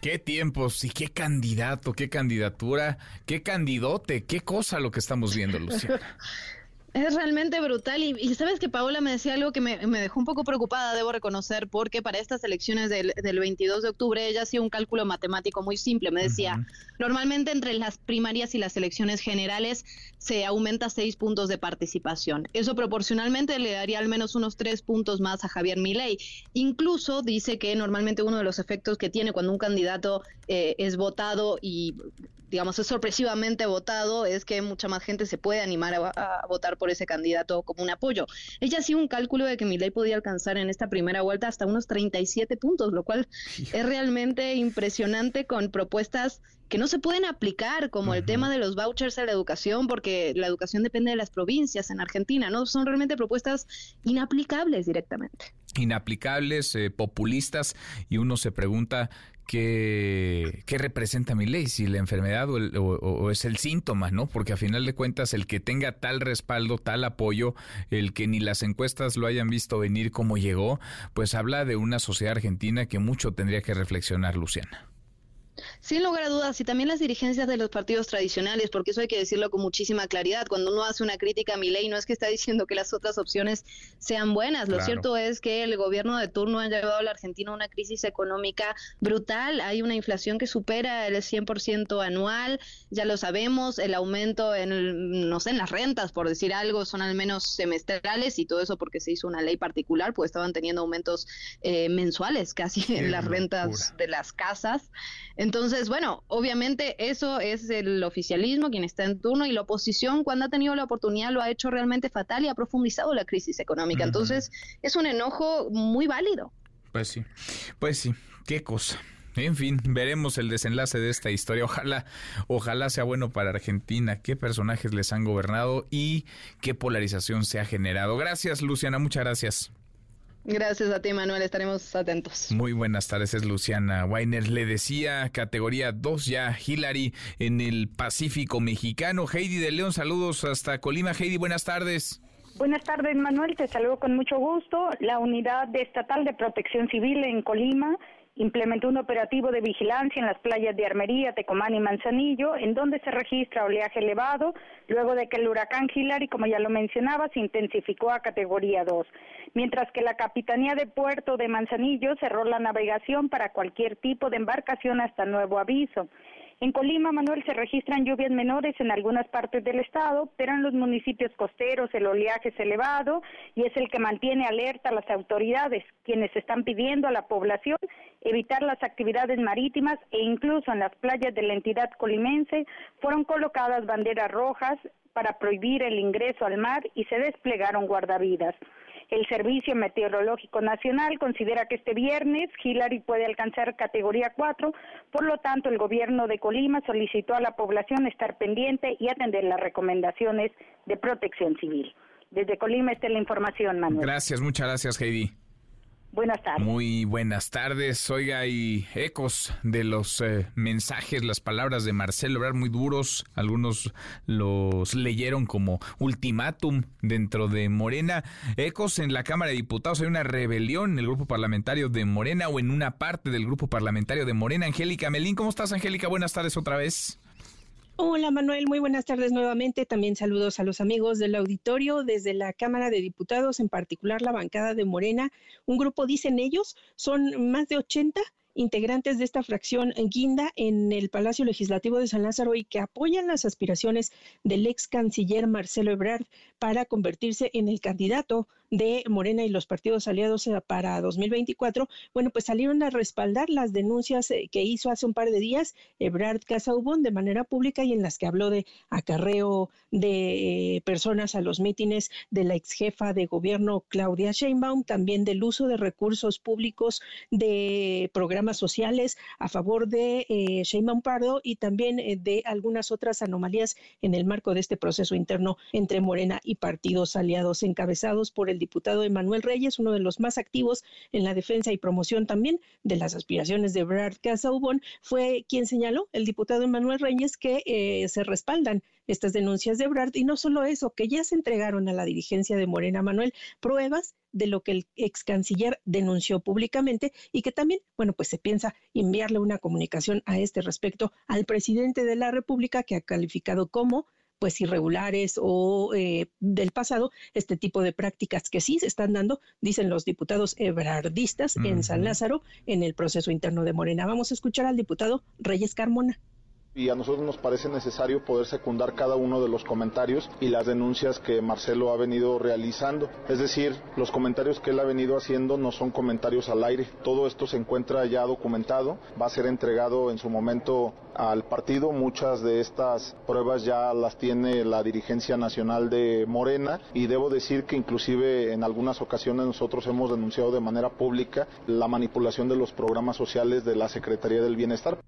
Qué tiempos y qué candidato, qué candidatura, qué candidote, qué cosa lo que estamos viendo, Luciana. [laughs] Es realmente brutal y, sabes que Paola me decía algo que me, dejó un poco preocupada, debo reconocer, porque para estas elecciones del, 22 de octubre ella hacía un cálculo matemático muy simple. Me decía, normalmente entre las primarias y las elecciones generales se aumenta seis puntos de participación. Eso proporcionalmente le daría al menos unos tres puntos más a Javier Milei. Incluso dice que normalmente uno de los efectos que tiene cuando un candidato eh, es votado y digamos, es sorpresivamente votado, es que mucha más gente se puede animar a, votar por ese candidato como un apoyo. Ella hacía un cálculo de que Milei podía alcanzar en esta primera vuelta hasta unos 37 puntos, lo cual es realmente impresionante con propuestas que no se pueden aplicar, como el tema de los vouchers a la educación, porque la educación depende de las provincias en Argentina, ¿no? Son realmente propuestas inaplicables directamente. Inaplicables, eh, populistas, y uno se pregunta qué representa mi ley, si la enfermedad o, es el síntoma, ¿no? Porque a final de cuentas el que tenga tal respaldo, tal apoyo, el que ni las encuestas lo hayan visto venir como llegó, pues habla de una sociedad argentina que mucho tendría que reflexionar, Luciana. Sin lugar a dudas, y también las dirigencias de los partidos tradicionales, porque eso hay que decirlo con muchísima claridad. Cuando uno hace una crítica a mi ley, no es que está diciendo que las otras opciones sean buenas. Lo cierto es que el gobierno de turno ha llevado a la Argentina a una crisis económica brutal. Hay una inflación que supera el 100% anual. Ya lo sabemos, el aumento en, no sé, en las rentas, por decir algo, son al menos semestrales y todo eso porque se hizo una ley particular, pues estaban teniendo aumentos eh, mensuales casi en las rentas de las casas. Entonces, bueno, obviamente eso es el oficialismo quien está en turno y la oposición cuando ha tenido la oportunidad lo ha hecho realmente fatal y ha profundizado la crisis económica. Entonces, es un enojo muy válido. Pues sí, pues sí, qué cosa. En fin, veremos el desenlace de esta historia. Ojalá, ojalá sea bueno para Argentina, qué personajes les han gobernado y qué polarización se ha generado. Gracias, Luciana, muchas gracias. Gracias a ti, Manuel. Estaremos atentos. Muy buenas tardes, es Luciana Weiner. Le decía categoría 2 ya, Hillary en el Pacífico Mexicano. Heidi de León, saludos hasta Colima. Heidi, buenas tardes. Buenas tardes, Manuel. Te saludo con mucho gusto. La Unidad Estatal de Protección Civil en Colima implementó un operativo de vigilancia en las playas de Armería, Tecomán y Manzanillo, en donde se registra oleaje elevado, luego de que el huracán Hillary, como ya lo mencionaba, se intensificó a categoría 2 mientras que la Capitanía de Puerto de Manzanillo cerró la navegación para cualquier tipo de embarcación hasta nuevo aviso. En Colima, Manuel, se registran lluvias menores en algunas partes del estado, pero en los municipios costeros el oleaje es elevado y es el que mantiene alerta a las autoridades, quienes están pidiendo a la población evitar las actividades marítimas e incluso en las playas de la entidad colimense fueron colocadas banderas rojas para prohibir el ingreso al mar y se desplegaron guardavidas. El Servicio Meteorológico Nacional considera que este viernes Hillary puede alcanzar categoría 4, por lo tanto el gobierno de Colima solicitó a la población estar pendiente y atender las recomendaciones de protección civil. Desde Colima está la información, Manuel. Gracias, muchas gracias, Heidi. Buenas tardes. Muy buenas tardes. Oiga, hay ecos de los eh, mensajes, las palabras de Marcelo Ebrard muy duros. Algunos los leyeron como ultimátum dentro de Morena. Ecos en la Cámara de Diputados. Hay una rebelión en el grupo parlamentario de Morena o en una parte del grupo parlamentario de Morena. Angélica Melín, ¿cómo estás, Angélica? Buenas tardes otra vez. Hola Manuel, muy buenas tardes nuevamente. También saludos a los amigos del auditorio desde la Cámara de Diputados, en particular la bancada de Morena. Un grupo, dicen ellos, son más de 80 integrantes de esta fracción guinda en el Palacio Legislativo de San Lázaro y que apoyan las aspiraciones del ex canciller Marcelo Ebrard para convertirse en el candidato de Morena y los partidos aliados eh, para 2024, bueno, pues salieron a respaldar las denuncias eh, que hizo hace un par de días Ebrard Casaubon de manera pública y en las que habló de acarreo de eh, personas a los mítines de la ex jefa de gobierno Claudia Sheinbaum, también del uso de recursos públicos de programas sociales a favor de Sheinbaum Pardo y también de algunas otras anomalías en el marco de este proceso interno entre Morena y partidos aliados encabezados por el diputado Emanuel Reyes, uno de los más activos en la defensa y promoción también de las aspiraciones de Brad Casaubon, fue quien señaló, el diputado Emanuel Reyes, que eh, se respaldan estas denuncias de Brad y no solo eso, que ya se entregaron a la dirigencia de Morena Manuel pruebas de lo que el ex canciller denunció públicamente y que también, bueno, pues se piensa enviarle una comunicación a este respecto al presidente de la República que ha calificado como pues irregulares o eh, del pasado, este tipo de prácticas que sí se están dando, dicen los diputados ebrardistas en San Lázaro, en el proceso interno de Morena. Vamos a escuchar al diputado Reyes Carmona y a nosotros nos parece necesario poder secundar cada uno de los comentarios y las denuncias que Marcelo ha venido realizando. Es decir, los comentarios que él ha venido haciendo no son comentarios al aire. Todo esto se encuentra ya documentado, va a ser entregado en su momento al partido. Muchas de estas pruebas ya las tiene la dirigencia nacional de Morena y debo decir que inclusive en algunas ocasiones nosotros hemos denunciado de manera pública la manipulación de los programas sociales de la Secretaría del Bienestar.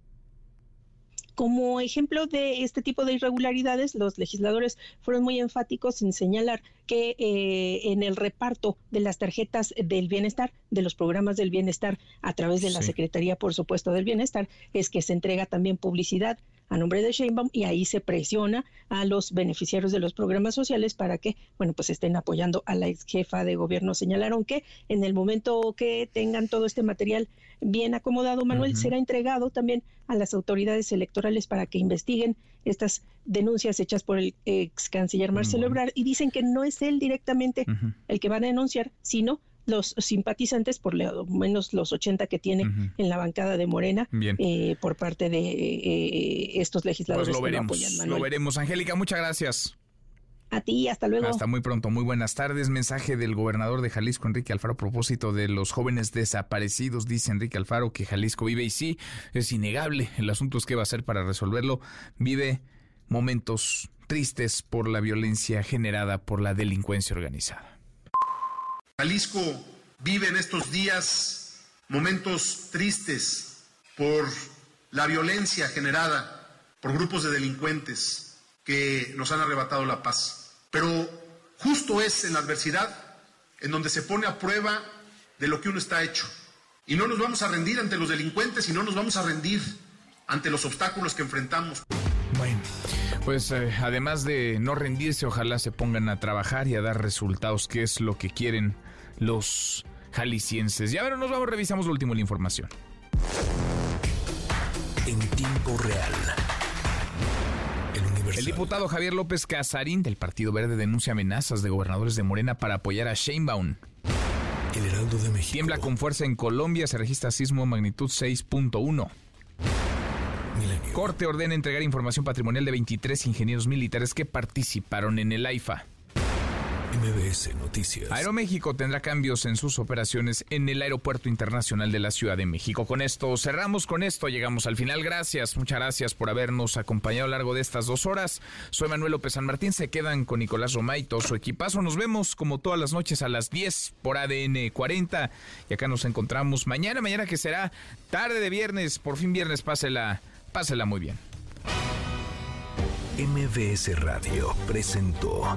Como ejemplo de este tipo de irregularidades, los legisladores fueron muy enfáticos en señalar que eh, en el reparto de las tarjetas del bienestar, de los programas del bienestar a través de la Secretaría, por supuesto, del bienestar, es que se entrega también publicidad a nombre de Sheinbaum y ahí se presiona a los beneficiarios de los programas sociales para que, bueno, pues estén apoyando a la ex jefa de gobierno. Señalaron que en el momento que tengan todo este material bien acomodado, Manuel, será entregado también a las autoridades electorales para que investiguen estas denuncias hechas por el ex canciller Marcelo Ebrard y dicen que no es él directamente el que va a denunciar, sino los simpatizantes, por lo menos los 80 que tiene en la bancada de Morena, eh, por parte de eh, estos legisladores pues lo veremos, lo veremos. Angélica, muchas gracias. A ti, hasta luego. Hasta muy pronto, muy buenas tardes. Mensaje del gobernador de Jalisco, Enrique Alfaro, a propósito de los jóvenes desaparecidos. Dice Enrique Alfaro que Jalisco vive y sí, es innegable. El asunto es qué va a hacer para resolverlo. Vive momentos tristes por la violencia generada por la delincuencia organizada. Jalisco vive en estos días momentos tristes por la violencia generada por grupos de delincuentes que nos han arrebatado la paz. Pero justo es en la adversidad en donde se pone a prueba de lo que uno está hecho. Y no nos vamos a rendir ante los delincuentes y no nos vamos a rendir ante los obstáculos que enfrentamos. Bueno, pues eh, además de no rendirse, ojalá se pongan a trabajar y a dar resultados, que es lo que quieren los jaliscienses. Ya ver, nos vamos, revisamos lo último la información. En tiempo real. El, el diputado Javier López Casarín del Partido Verde denuncia amenazas de gobernadores de Morena para apoyar a Sheinbaum. El Heraldo de México. Tiembla con fuerza en Colombia, se registra sismo magnitud 6.1. Corte ordena entregar información patrimonial de 23 ingenieros militares que participaron en el AIFA. MBS Noticias. Aeroméxico tendrá cambios en sus operaciones en el Aeropuerto Internacional de la Ciudad de México. Con esto cerramos, con esto llegamos al final. Gracias, muchas gracias por habernos acompañado a lo largo de estas dos horas. Soy Manuel López San Martín, se quedan con Nicolás Romaito, su equipazo. Nos vemos como todas las noches a las 10 por ADN 40 y acá nos encontramos mañana, mañana que será tarde de viernes, por fin viernes, pásela, pásela muy bien. MBS Radio presentó